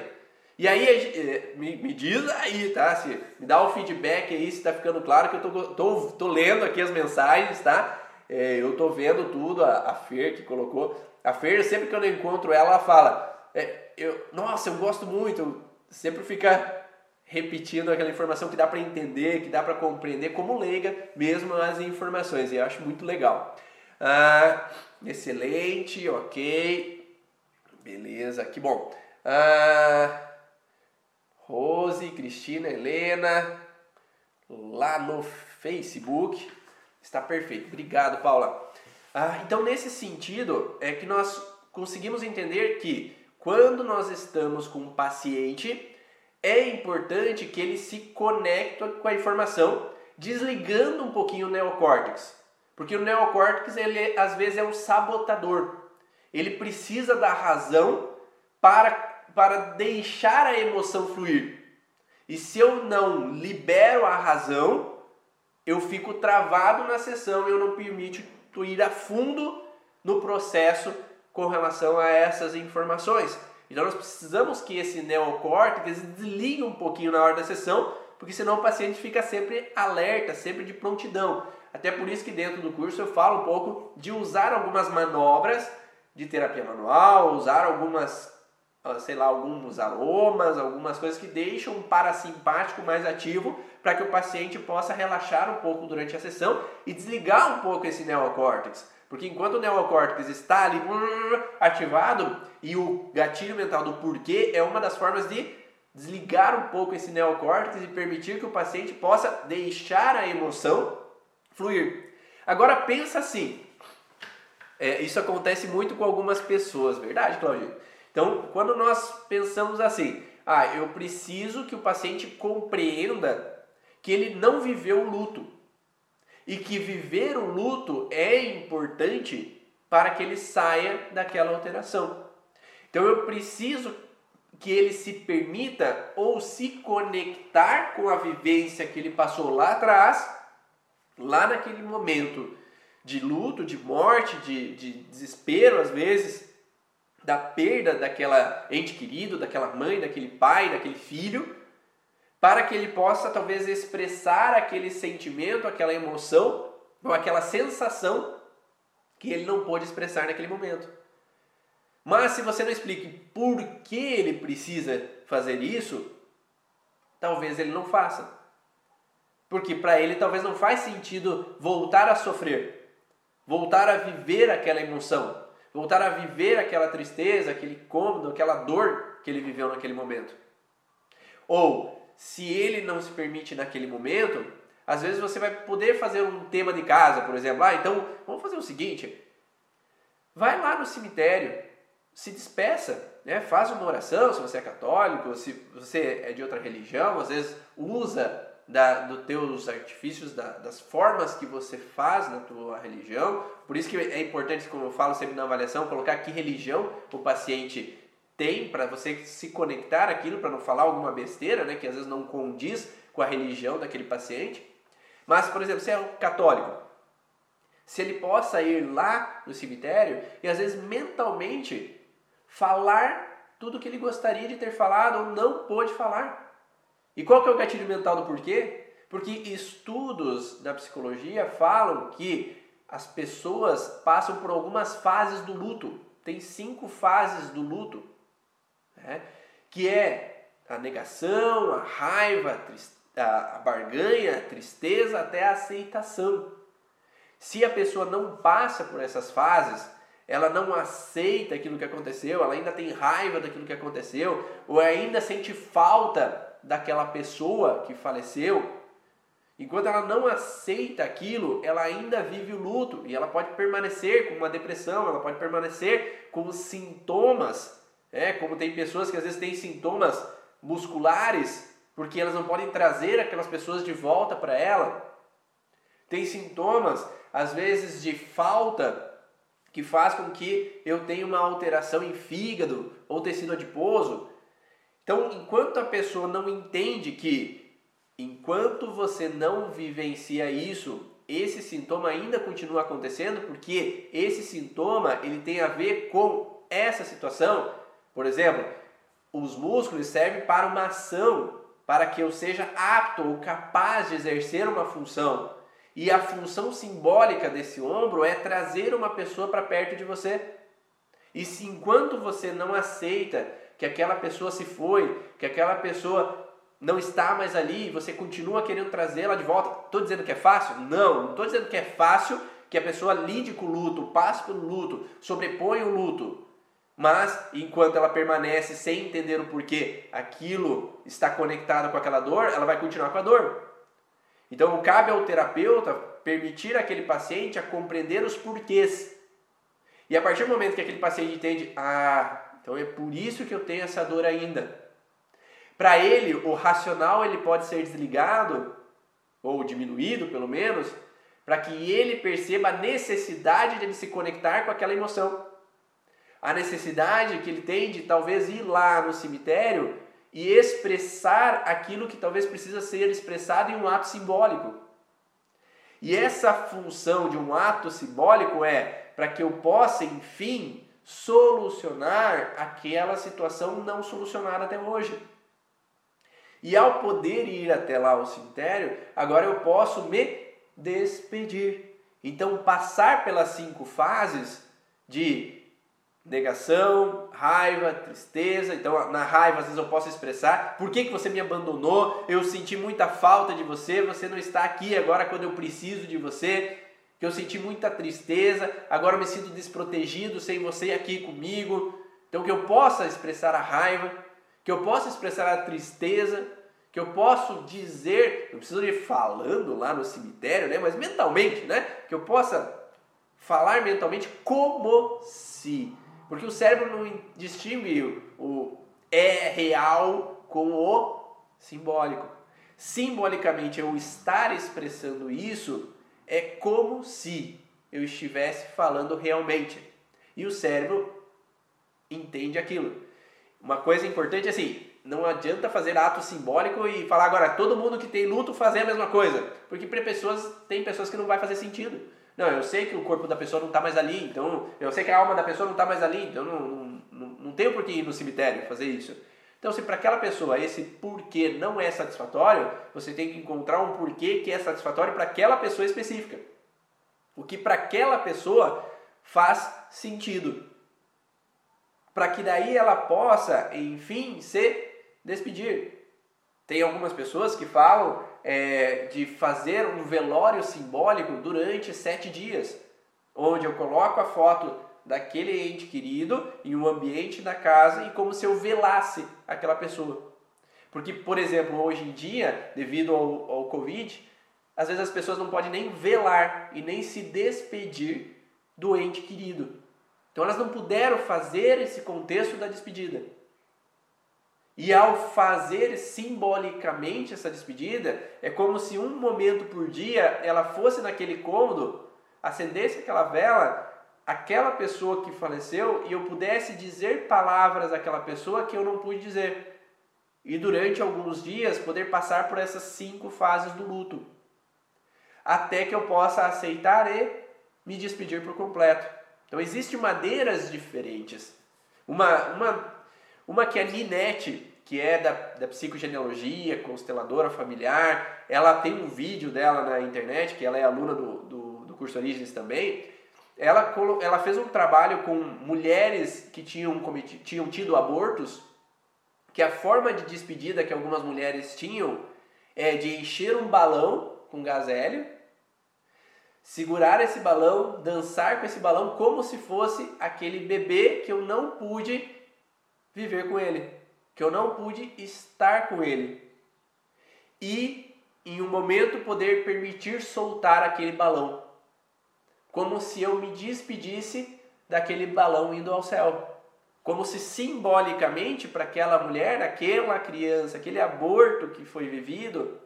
E aí, eh, me, me diz aí, tá? Se, me dá o um feedback aí se tá ficando claro que eu tô, tô, tô lendo aqui as mensagens, tá? É, eu tô vendo tudo, a, a Fer que colocou. A Fer, sempre que eu encontro ela, ela fala: é, eu, Nossa, eu gosto muito. Sempre fica repetindo aquela informação que dá para entender, que dá para compreender como leiga mesmo as informações. E eu acho muito legal. Ah, excelente, ok. Beleza, que bom. Ah, Rose, Cristina, Helena, lá no Facebook. Está perfeito. Obrigado, Paula. Ah, então, nesse sentido, é que nós conseguimos entender que quando nós estamos com um paciente, é importante que ele se conecte com a informação, desligando um pouquinho o neocórtex. Porque o neocórtex, ele às vezes é um sabotador. Ele precisa da razão para para deixar a emoção fluir. E se eu não libero a razão, eu fico travado na sessão e eu não permito ir a fundo no processo com relação a essas informações. Então nós precisamos que esse neocórtex desligue um pouquinho na hora da sessão, porque senão o paciente fica sempre alerta, sempre de prontidão. Até por isso que dentro do curso eu falo um pouco de usar algumas manobras de terapia manual, usar algumas, sei lá, alguns aromas, algumas coisas que deixam o parasimpático mais ativo para que o paciente possa relaxar um pouco durante a sessão e desligar um pouco esse neocórtex. Porque enquanto o neocórtex está ali ativado e o gatilho mental do porquê é uma das formas de desligar um pouco esse neocórtex e permitir que o paciente possa deixar a emoção fluir. Agora pensa assim, é, isso acontece muito com algumas pessoas, verdade, Claudio? Então, quando nós pensamos assim, ah, eu preciso que o paciente compreenda que ele não viveu o luto e que viver o luto é importante para que ele saia daquela alteração. Então eu preciso que ele se permita ou se conectar com a vivência que ele passou lá atrás, lá naquele momento de luto, de morte, de, de desespero às vezes, da perda daquela ente querido, daquela mãe, daquele pai, daquele filho, para que ele possa talvez expressar aquele sentimento, aquela emoção ou aquela sensação que ele não pôde expressar naquele momento. Mas se você não explique por que ele precisa fazer isso, talvez ele não faça. Porque para ele talvez não faz sentido voltar a sofrer, voltar a viver aquela emoção, voltar a viver aquela tristeza, aquele cômodo, aquela dor que ele viveu naquele momento. Ou se ele não se permite naquele momento, às vezes você vai poder fazer um tema de casa, por exemplo. Ah, então vamos fazer o seguinte: vai lá no cemitério, se despeça, né? faz uma oração se você é católico, se você é de outra religião, às vezes usa da, dos teus artifícios, da, das formas que você faz na tua religião. Por isso que é importante, como eu falo sempre na avaliação, colocar que religião o paciente tem para você se conectar aquilo, para não falar alguma besteira, né, que às vezes não condiz com a religião daquele paciente. Mas, por exemplo, se é um católico, se ele possa ir lá no cemitério e às vezes mentalmente falar tudo que ele gostaria de ter falado ou não pôde falar. E qual que é o gatilho mental do porquê? Porque estudos da psicologia falam que as pessoas passam por algumas fases do luto. Tem cinco fases do luto né? que é a negação, a raiva, a barganha, a tristeza até a aceitação. Se a pessoa não passa por essas fases, ela não aceita aquilo que aconteceu, ela ainda tem raiva daquilo que aconteceu, ou ainda sente falta daquela pessoa que faleceu, enquanto ela não aceita aquilo, ela ainda vive o luto e ela pode permanecer com uma depressão, ela pode permanecer com sintomas é, como tem pessoas que às vezes têm sintomas musculares porque elas não podem trazer aquelas pessoas de volta para ela. Tem sintomas, às vezes, de falta que faz com que eu tenha uma alteração em fígado ou tecido adiposo. Então, enquanto a pessoa não entende que enquanto você não vivencia isso, esse sintoma ainda continua acontecendo, porque esse sintoma ele tem a ver com essa situação, por exemplo, os músculos servem para uma ação, para que eu seja apto ou capaz de exercer uma função. E a função simbólica desse ombro é trazer uma pessoa para perto de você. E se enquanto você não aceita que aquela pessoa se foi, que aquela pessoa não está mais ali, você continua querendo trazê-la de volta, estou dizendo que é fácil? Não, não estou dizendo que é fácil que a pessoa lide com o luto, passe pelo luto, sobrepõe o luto. Mas enquanto ela permanece sem entender o porquê aquilo está conectado com aquela dor, ela vai continuar com a dor. Então cabe ao terapeuta permitir aquele paciente a compreender os porquês. E a partir do momento que aquele paciente entende, ah, então é por isso que eu tenho essa dor ainda. Para ele, o racional ele pode ser desligado ou diminuído, pelo menos, para que ele perceba a necessidade de ele se conectar com aquela emoção a necessidade que ele tem de talvez ir lá no cemitério e expressar aquilo que talvez precisa ser expressado em um ato simbólico. E essa função de um ato simbólico é para que eu possa, enfim, solucionar aquela situação não solucionada até hoje. E ao poder ir até lá ao cemitério, agora eu posso me despedir. Então, passar pelas cinco fases de negação, raiva, tristeza. Então, na raiva, às vezes eu posso expressar por que, que você me abandonou, eu senti muita falta de você, você não está aqui agora quando eu preciso de você, que eu senti muita tristeza, agora me sinto desprotegido sem você aqui comigo. Então, que eu possa expressar a raiva, que eu possa expressar a tristeza, que eu posso dizer, não preciso ir falando lá no cemitério, né, mas mentalmente, né, que eu possa falar mentalmente como se porque o cérebro não distingue o é real com o simbólico. Simbolicamente, eu estar expressando isso é como se eu estivesse falando realmente. E o cérebro entende aquilo. Uma coisa importante é assim, não adianta fazer ato simbólico e falar agora todo mundo que tem luto fazer a mesma coisa, porque para pessoas tem pessoas que não vai fazer sentido. Não, eu sei que o corpo da pessoa não está mais ali, então eu sei que a alma da pessoa não está mais ali, então não, não, não, não tenho por que ir no cemitério fazer isso. Então, se para aquela pessoa esse porquê não é satisfatório, você tem que encontrar um porquê que é satisfatório para aquela pessoa específica. O que para aquela pessoa faz sentido. Para que daí ela possa, enfim, se despedir. Tem algumas pessoas que falam é, de fazer um velório simbólico durante sete dias, onde eu coloco a foto daquele ente querido em um ambiente da casa e como se eu velasse aquela pessoa. Porque, por exemplo, hoje em dia, devido ao, ao Covid, às vezes as pessoas não podem nem velar e nem se despedir do ente querido. Então elas não puderam fazer esse contexto da despedida. E ao fazer simbolicamente essa despedida, é como se um momento por dia ela fosse naquele cômodo, acendesse aquela vela, aquela pessoa que faleceu e eu pudesse dizer palavras àquela pessoa que eu não pude dizer. E durante alguns dias poder passar por essas cinco fases do luto. Até que eu possa aceitar e me despedir por completo. Então existem maneiras diferentes. Uma, uma uma que é Ninete, que é da, da psicogenealogia, consteladora familiar. Ela tem um vídeo dela na internet, que ela é aluna do, do, do curso Origens também. Ela, ela fez um trabalho com mulheres que tinham, cometido, tinham tido abortos, que a forma de despedida que algumas mulheres tinham é de encher um balão com gás hélio, segurar esse balão, dançar com esse balão como se fosse aquele bebê que eu não pude viver com ele, que eu não pude estar com ele. E em um momento poder permitir soltar aquele balão, como se eu me despedisse daquele balão indo ao céu. Como se simbolicamente para aquela mulher, aquela criança, aquele aborto que foi vivido,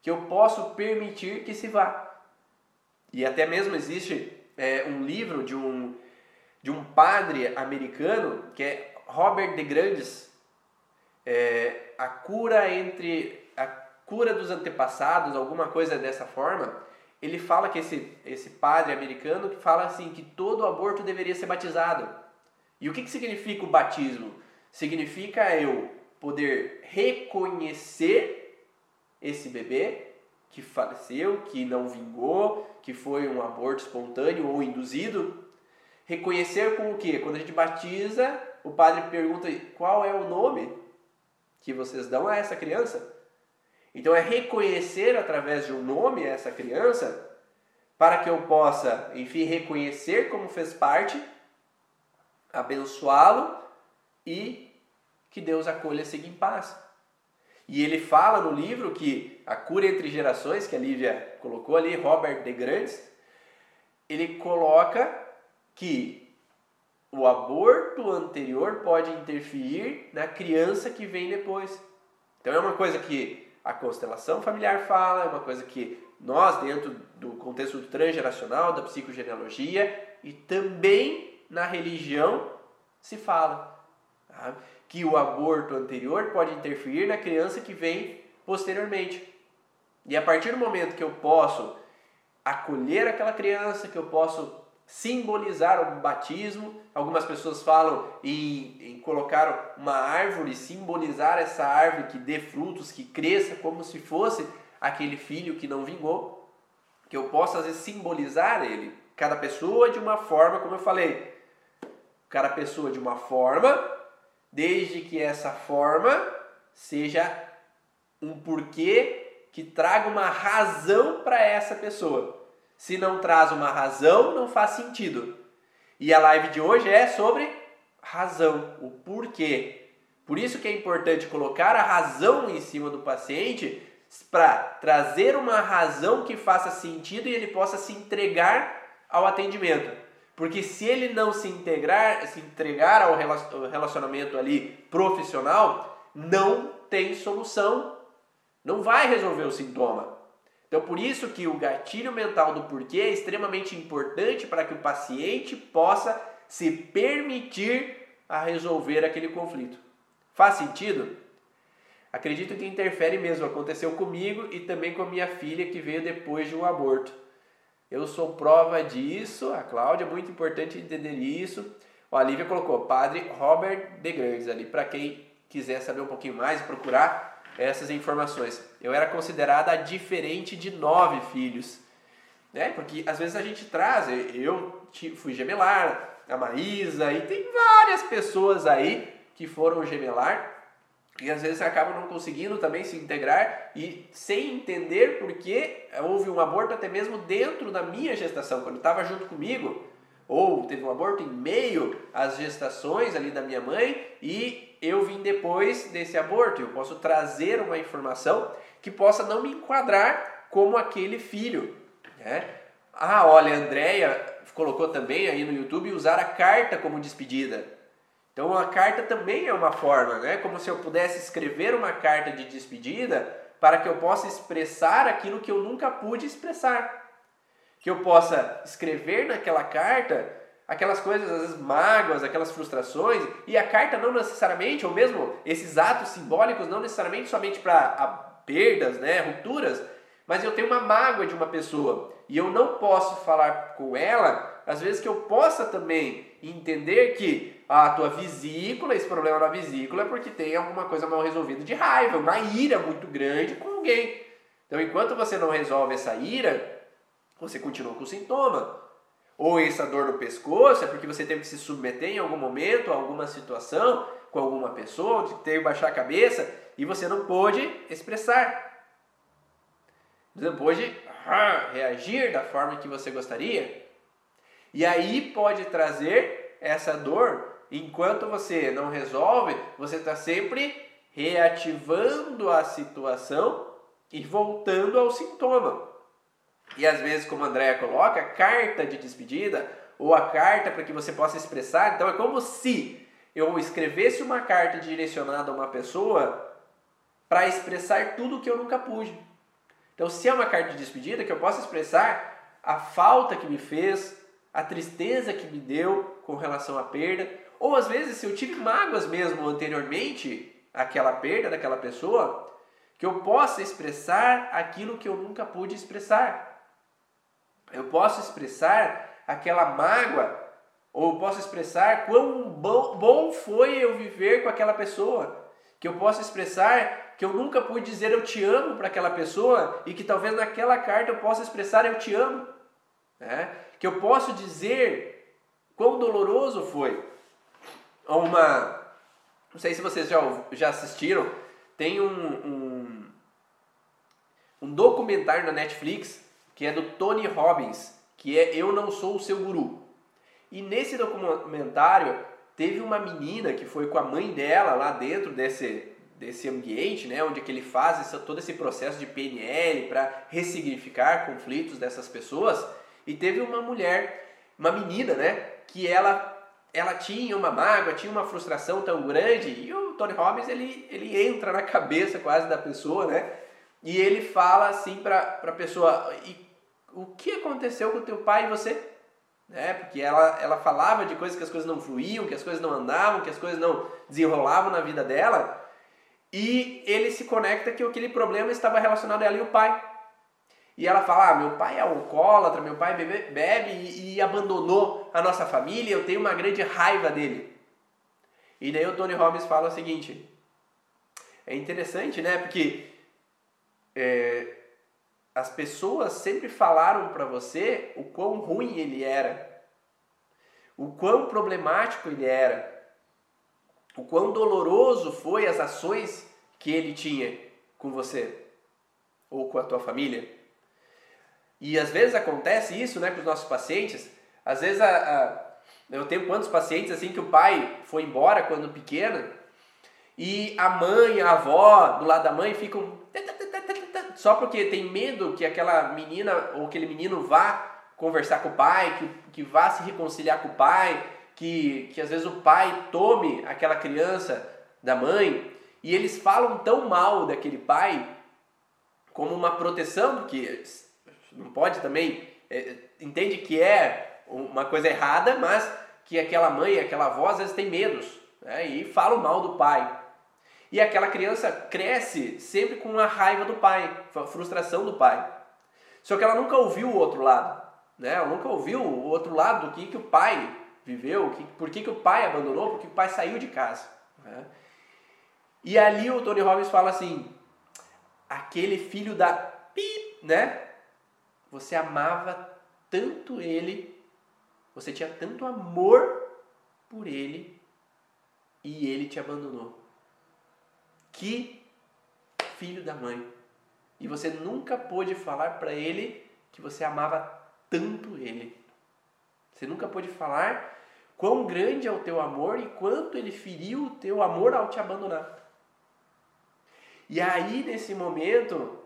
que eu posso permitir que se vá. E até mesmo existe é, um livro de um, de um padre americano que é Robert de Grandes, é, a cura entre a cura dos antepassados, alguma coisa dessa forma, ele fala que esse, esse padre americano fala assim que todo aborto deveria ser batizado. E o que, que significa o batismo? Significa eu poder reconhecer esse bebê que faleceu, que não vingou, que foi um aborto espontâneo ou induzido. Reconhecer com o que? Quando a gente batiza, o padre pergunta qual é o nome que vocês dão a essa criança. Então é reconhecer através de um nome essa criança para que eu possa, enfim, reconhecer como fez parte, abençoá-lo e que Deus acolha siga em paz. E ele fala no livro que a cura entre gerações, que a Lívia colocou ali, Robert de Grandes, ele coloca que o aborto anterior pode interferir na criança que vem depois. Então é uma coisa que a constelação familiar fala, é uma coisa que nós, dentro do contexto transgeracional, da psicogenealogia e também na religião, se fala. Tá? que o aborto anterior pode interferir na criança que vem posteriormente. E a partir do momento que eu posso acolher aquela criança, que eu posso simbolizar o batismo, algumas pessoas falam em, em colocar uma árvore, simbolizar essa árvore que dê frutos, que cresça como se fosse aquele filho que não vingou, que eu possa às vezes simbolizar ele, cada pessoa de uma forma, como eu falei, cada pessoa de uma forma, desde que essa forma seja um porquê que traga uma razão para essa pessoa. Se não traz uma razão, não faz sentido. E a live de hoje é sobre razão, o porquê. Por isso que é importante colocar a razão em cima do paciente para trazer uma razão que faça sentido e ele possa se entregar ao atendimento. Porque se ele não se integrar, se entregar ao relacionamento ali profissional, não tem solução. Não vai resolver o sintoma. Então, por isso que o gatilho mental do porquê é extremamente importante para que o paciente possa se permitir a resolver aquele conflito. Faz sentido? Acredito que interfere mesmo. Aconteceu comigo e também com a minha filha que veio depois de um aborto. Eu sou prova disso. A Cláudia, muito importante entender isso. a Lívia colocou Padre Robert de Grandes ali, para quem quiser saber um pouquinho mais procurar essas informações. Eu era considerada diferente de nove filhos, né? Porque às vezes a gente traz, eu fui gemelar, a Maísa, e tem várias pessoas aí que foram gemelar e às vezes acabam não conseguindo também se integrar e sem entender porque houve um aborto até mesmo dentro da minha gestação, quando estava junto comigo, ou teve um aborto em meio às gestações ali da minha mãe e eu vim depois desse aborto. Eu posso trazer uma informação que possa não me enquadrar como aquele filho. Né? Ah, olha, a Andrea colocou também aí no YouTube usar a carta como despedida. Então a carta também é uma forma, né? Como se eu pudesse escrever uma carta de despedida para que eu possa expressar aquilo que eu nunca pude expressar. Que eu possa escrever naquela carta aquelas coisas, às vezes mágoas, aquelas frustrações, e a carta não necessariamente, ou mesmo esses atos simbólicos, não necessariamente somente para perdas, né, rupturas, mas eu tenho uma mágoa de uma pessoa e eu não posso falar com ela, às vezes que eu possa também entender que a tua vesícula, esse problema na vesícula é porque tem alguma coisa mal resolvida de raiva, uma ira muito grande com alguém. Então, enquanto você não resolve essa ira, você continua com o sintoma. Ou essa dor no pescoço é porque você teve que se submeter em algum momento a alguma situação com alguma pessoa, teve que baixar a cabeça e você não pôde expressar. Você não pôde ah, reagir da forma que você gostaria. E aí pode trazer essa dor. Enquanto você não resolve, você está sempre reativando a situação e voltando ao sintoma. E às vezes, como a Andrea coloca, carta de despedida ou a carta para que você possa expressar. Então é como se eu escrevesse uma carta direcionada a uma pessoa para expressar tudo que eu nunca pude. Então, se é uma carta de despedida, que eu possa expressar a falta que me fez, a tristeza que me deu com relação à perda, ou às vezes se eu tive mágoas mesmo anteriormente àquela perda daquela pessoa, que eu possa expressar aquilo que eu nunca pude expressar. Eu posso expressar aquela mágoa, ou posso expressar quão bom, bom foi eu viver com aquela pessoa. Que eu posso expressar que eu nunca pude dizer eu te amo para aquela pessoa e que talvez naquela carta eu possa expressar eu te amo. Né? Que eu posso dizer quão doloroso foi. Uma. Não sei se vocês já, já assistiram, tem um, um, um documentário na Netflix que é do Tony Robbins, que é Eu Não Sou o Seu Guru. E nesse documentário teve uma menina que foi com a mãe dela lá dentro desse, desse ambiente, né, onde que ele faz todo esse processo de PNL para ressignificar conflitos dessas pessoas. E teve uma mulher, uma menina, né, que ela ela tinha uma mágoa, tinha uma frustração tão grande, e o Tony Robbins ele, ele entra na cabeça quase da pessoa, né? E ele fala assim para a pessoa: e o que aconteceu com teu pai e você? né? Porque ela, ela falava de coisas que as coisas não fluíam, que as coisas não andavam, que as coisas não desenrolavam na vida dela. E ele se conecta que aquele problema estava relacionado a ela e o pai. E ela fala: ah, meu pai é alcoólatra, meu pai bebe, bebe e, e abandonou a nossa família, eu tenho uma grande raiva dele. E daí o Tony Robbins fala o seguinte: é interessante, né? Porque é, as pessoas sempre falaram para você o quão ruim ele era, o quão problemático ele era, o quão doloroso foi as ações que ele tinha com você ou com a tua família. E às vezes acontece isso, né, com os nossos pacientes. Às vezes a, a, eu tenho quantos pacientes assim que o pai foi embora quando pequeno e a mãe, a avó do lado da mãe ficam só porque tem medo que aquela menina ou aquele menino vá conversar com o pai, que, que vá se reconciliar com o pai, que, que às vezes o pai tome aquela criança da mãe, e eles falam tão mal daquele pai como uma proteção, porque não pode também, é, entende que é uma coisa errada, mas que aquela mãe, aquela avó às vezes tem medos, né, e falam mal do pai. E aquela criança cresce sempre com a raiva do pai, a frustração do pai. Só que ela nunca ouviu o outro lado. Né? Ela nunca ouviu o outro lado do que, que o pai viveu, que, por que, que o pai abandonou, por que o pai saiu de casa. Né? E ali o Tony Robbins fala assim: aquele filho da pi, né? Você amava tanto ele, você tinha tanto amor por ele e ele te abandonou. Que filho da mãe. E você nunca pôde falar para ele que você amava tanto ele. Você nunca pôde falar quão grande é o teu amor e quanto ele feriu o teu amor ao te abandonar. E aí, nesse momento,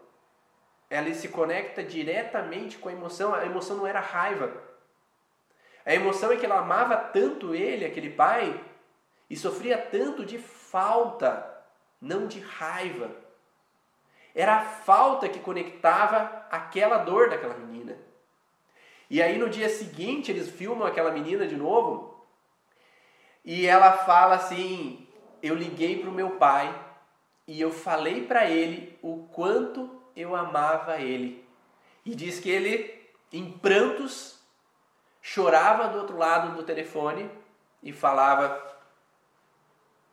ela se conecta diretamente com a emoção. A emoção não era raiva. A emoção é que ela amava tanto ele, aquele pai, e sofria tanto de falta não de raiva. Era a falta que conectava aquela dor daquela menina. E aí no dia seguinte eles filmam aquela menina de novo e ela fala assim: Eu liguei para o meu pai e eu falei para ele o quanto eu amava ele. E diz que ele, em prantos, chorava do outro lado do telefone e falava: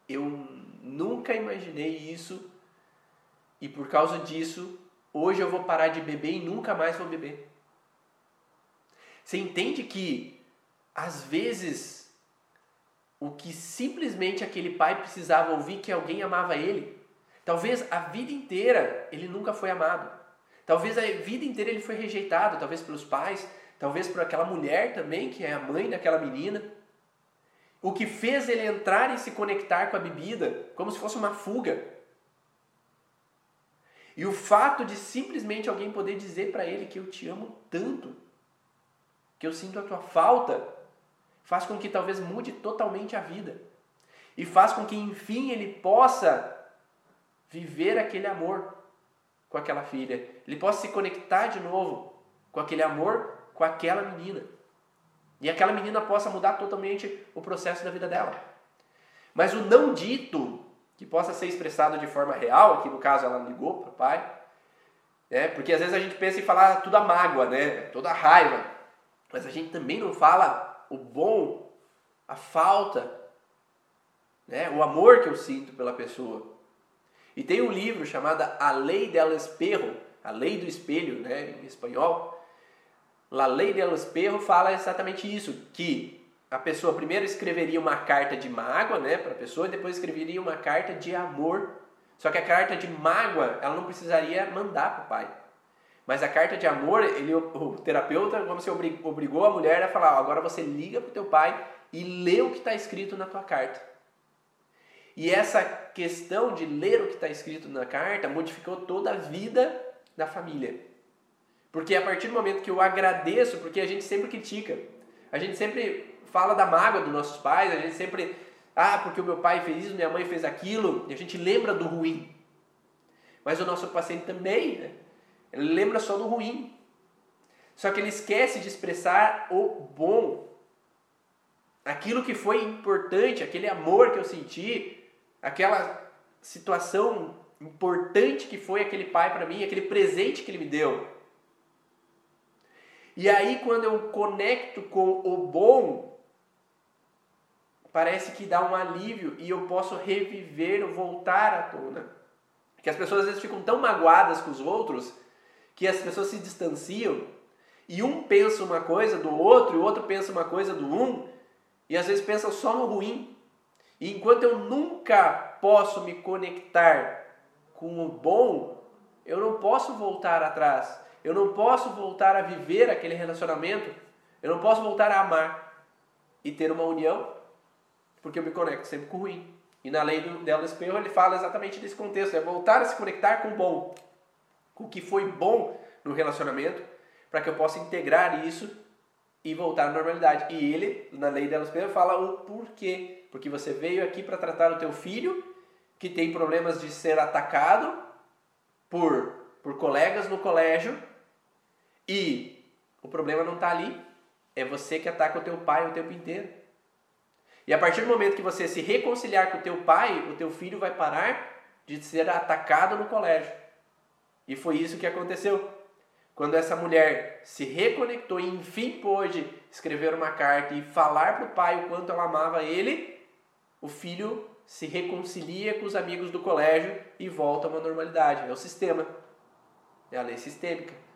Eu nunca imaginei isso e por causa disso, hoje eu vou parar de beber e nunca mais vou beber. Você entende que às vezes o que simplesmente aquele pai precisava ouvir que alguém amava ele, talvez a vida inteira ele nunca foi amado. Talvez a vida inteira ele foi rejeitado, talvez pelos pais, talvez por aquela mulher também, que é a mãe daquela menina. O que fez ele entrar e se conectar com a bebida, como se fosse uma fuga. E o fato de simplesmente alguém poder dizer para ele que eu te amo tanto, que eu sinto a tua falta, faz com que talvez mude totalmente a vida. E faz com que enfim ele possa viver aquele amor com aquela filha. Ele possa se conectar de novo com aquele amor com aquela menina. E aquela menina possa mudar totalmente o processo da vida dela. Mas o não dito, que possa ser expressado de forma real, aqui no caso ela ligou para o pai, né? porque às vezes a gente pensa em falar toda a mágoa, né? toda a raiva, mas a gente também não fala o bom, a falta, né? o amor que eu sinto pela pessoa. E tem um livro chamado A Lei del Espejo, a Lei do Espelho, né? em espanhol, La Lei del Espejo fala exatamente isso, que a pessoa primeiro escreveria uma carta de mágoa né, para a pessoa e depois escreveria uma carta de amor. Só que a carta de mágoa, ela não precisaria mandar para o pai. Mas a carta de amor, ele, o terapeuta, como se obrigou a mulher a falar, agora você liga para o teu pai e lê o que está escrito na tua carta. E essa questão de ler o que está escrito na carta modificou toda a vida da família. Porque a partir do momento que eu agradeço, porque a gente sempre critica, a gente sempre fala da mágoa dos nossos pais, a gente sempre, ah, porque o meu pai fez isso, minha mãe fez aquilo, e a gente lembra do ruim. Mas o nosso paciente também, né? Ele lembra só do ruim. Só que ele esquece de expressar o bom. Aquilo que foi importante, aquele amor que eu senti, aquela situação importante que foi aquele pai para mim, aquele presente que ele me deu. E aí quando eu conecto com o bom, parece que dá um alívio e eu posso reviver, voltar à tona. Que as pessoas às vezes ficam tão magoadas com os outros que as pessoas se distanciam e um pensa uma coisa do outro e o outro pensa uma coisa do um e às vezes pensam só no ruim. E enquanto eu nunca posso me conectar com o bom, eu não posso voltar atrás. Eu não posso voltar a viver aquele relacionamento. Eu não posso voltar a amar e ter uma união, porque eu me conecto sempre com o ruim. E na lei do Del Espejo ele fala exatamente desse contexto, é voltar a se conectar com o bom, com o que foi bom no relacionamento, para que eu possa integrar isso e voltar à normalidade. E ele, na lei Del Espejo, fala o porquê. Porque você veio aqui para tratar o teu filho, que tem problemas de ser atacado por, por colegas no colégio, e o problema não está ali, é você que ataca o teu pai o tempo inteiro. E a partir do momento que você se reconciliar com o teu pai, o teu filho vai parar de ser atacado no colégio. E foi isso que aconteceu. Quando essa mulher se reconectou e enfim pôde escrever uma carta e falar para o pai o quanto ela amava ele, o filho se reconcilia com os amigos do colégio e volta a uma normalidade. É o sistema. É a lei sistêmica.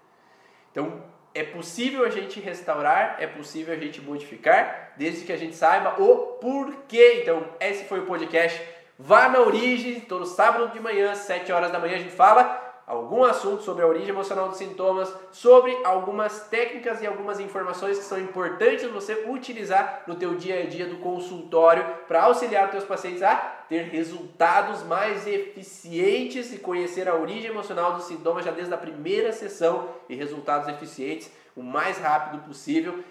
Então, é possível a gente restaurar, é possível a gente modificar, desde que a gente saiba o porquê. Então, esse foi o podcast. Vá na origem, todo sábado de manhã, 7 horas da manhã, a gente fala algum assunto sobre a origem emocional dos sintomas, sobre algumas técnicas e algumas informações que são importantes você utilizar no teu dia a dia do consultório para auxiliar os teus pacientes a ter resultados mais eficientes e conhecer a origem emocional dos sintomas já desde a primeira sessão e resultados eficientes o mais rápido possível.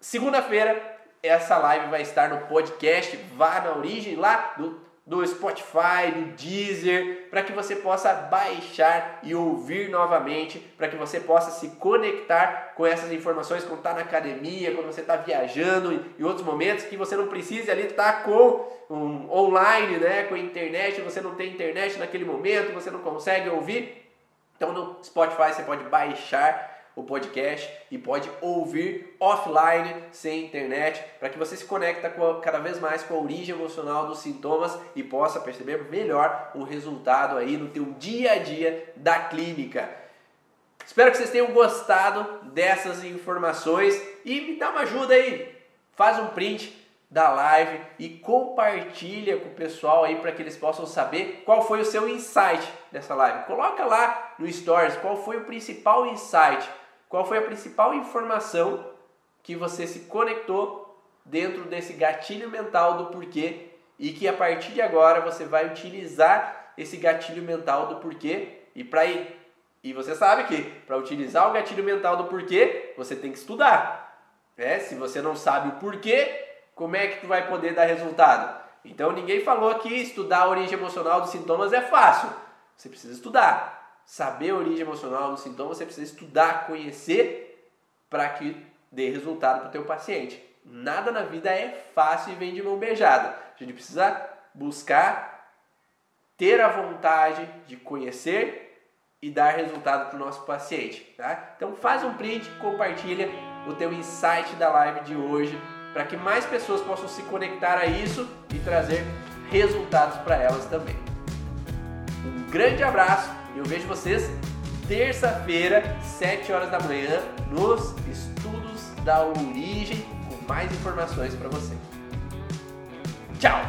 Segunda-feira essa live vai estar no podcast Vá na Origem lá do do Spotify, do Deezer, para que você possa baixar e ouvir novamente, para que você possa se conectar com essas informações quando está na academia, quando você está viajando em outros momentos, que você não precise ali estar tá com um, online, né, com a internet, você não tem internet naquele momento, você não consegue ouvir. Então no Spotify você pode baixar o podcast e pode ouvir offline, sem internet, para que você se conecte cada vez mais com a origem emocional dos sintomas e possa perceber melhor o resultado aí no teu dia a dia da clínica. Espero que vocês tenham gostado dessas informações e me dá uma ajuda aí. Faz um print da live e compartilha com o pessoal aí para que eles possam saber qual foi o seu insight dessa live. Coloca lá no stories qual foi o principal insight qual foi a principal informação que você se conectou dentro desse gatilho mental do porquê e que a partir de agora você vai utilizar esse gatilho mental do porquê e para ir. E você sabe que para utilizar o gatilho mental do porquê, você tem que estudar. É, se você não sabe o porquê, como é que tu vai poder dar resultado? Então ninguém falou que estudar a origem emocional dos sintomas é fácil. Você precisa estudar saber a origem emocional do sintoma, você precisa estudar, conhecer para que dê resultado para o teu paciente. Nada na vida é fácil e vem de mão beijada. A gente precisa buscar ter a vontade de conhecer e dar resultado para o nosso paciente. Tá? Então faz um print, compartilha o teu insight da live de hoje para que mais pessoas possam se conectar a isso e trazer resultados para elas também. Um grande abraço eu vejo vocês terça-feira, 7 horas da manhã, nos estudos da origem, com mais informações para você. Tchau!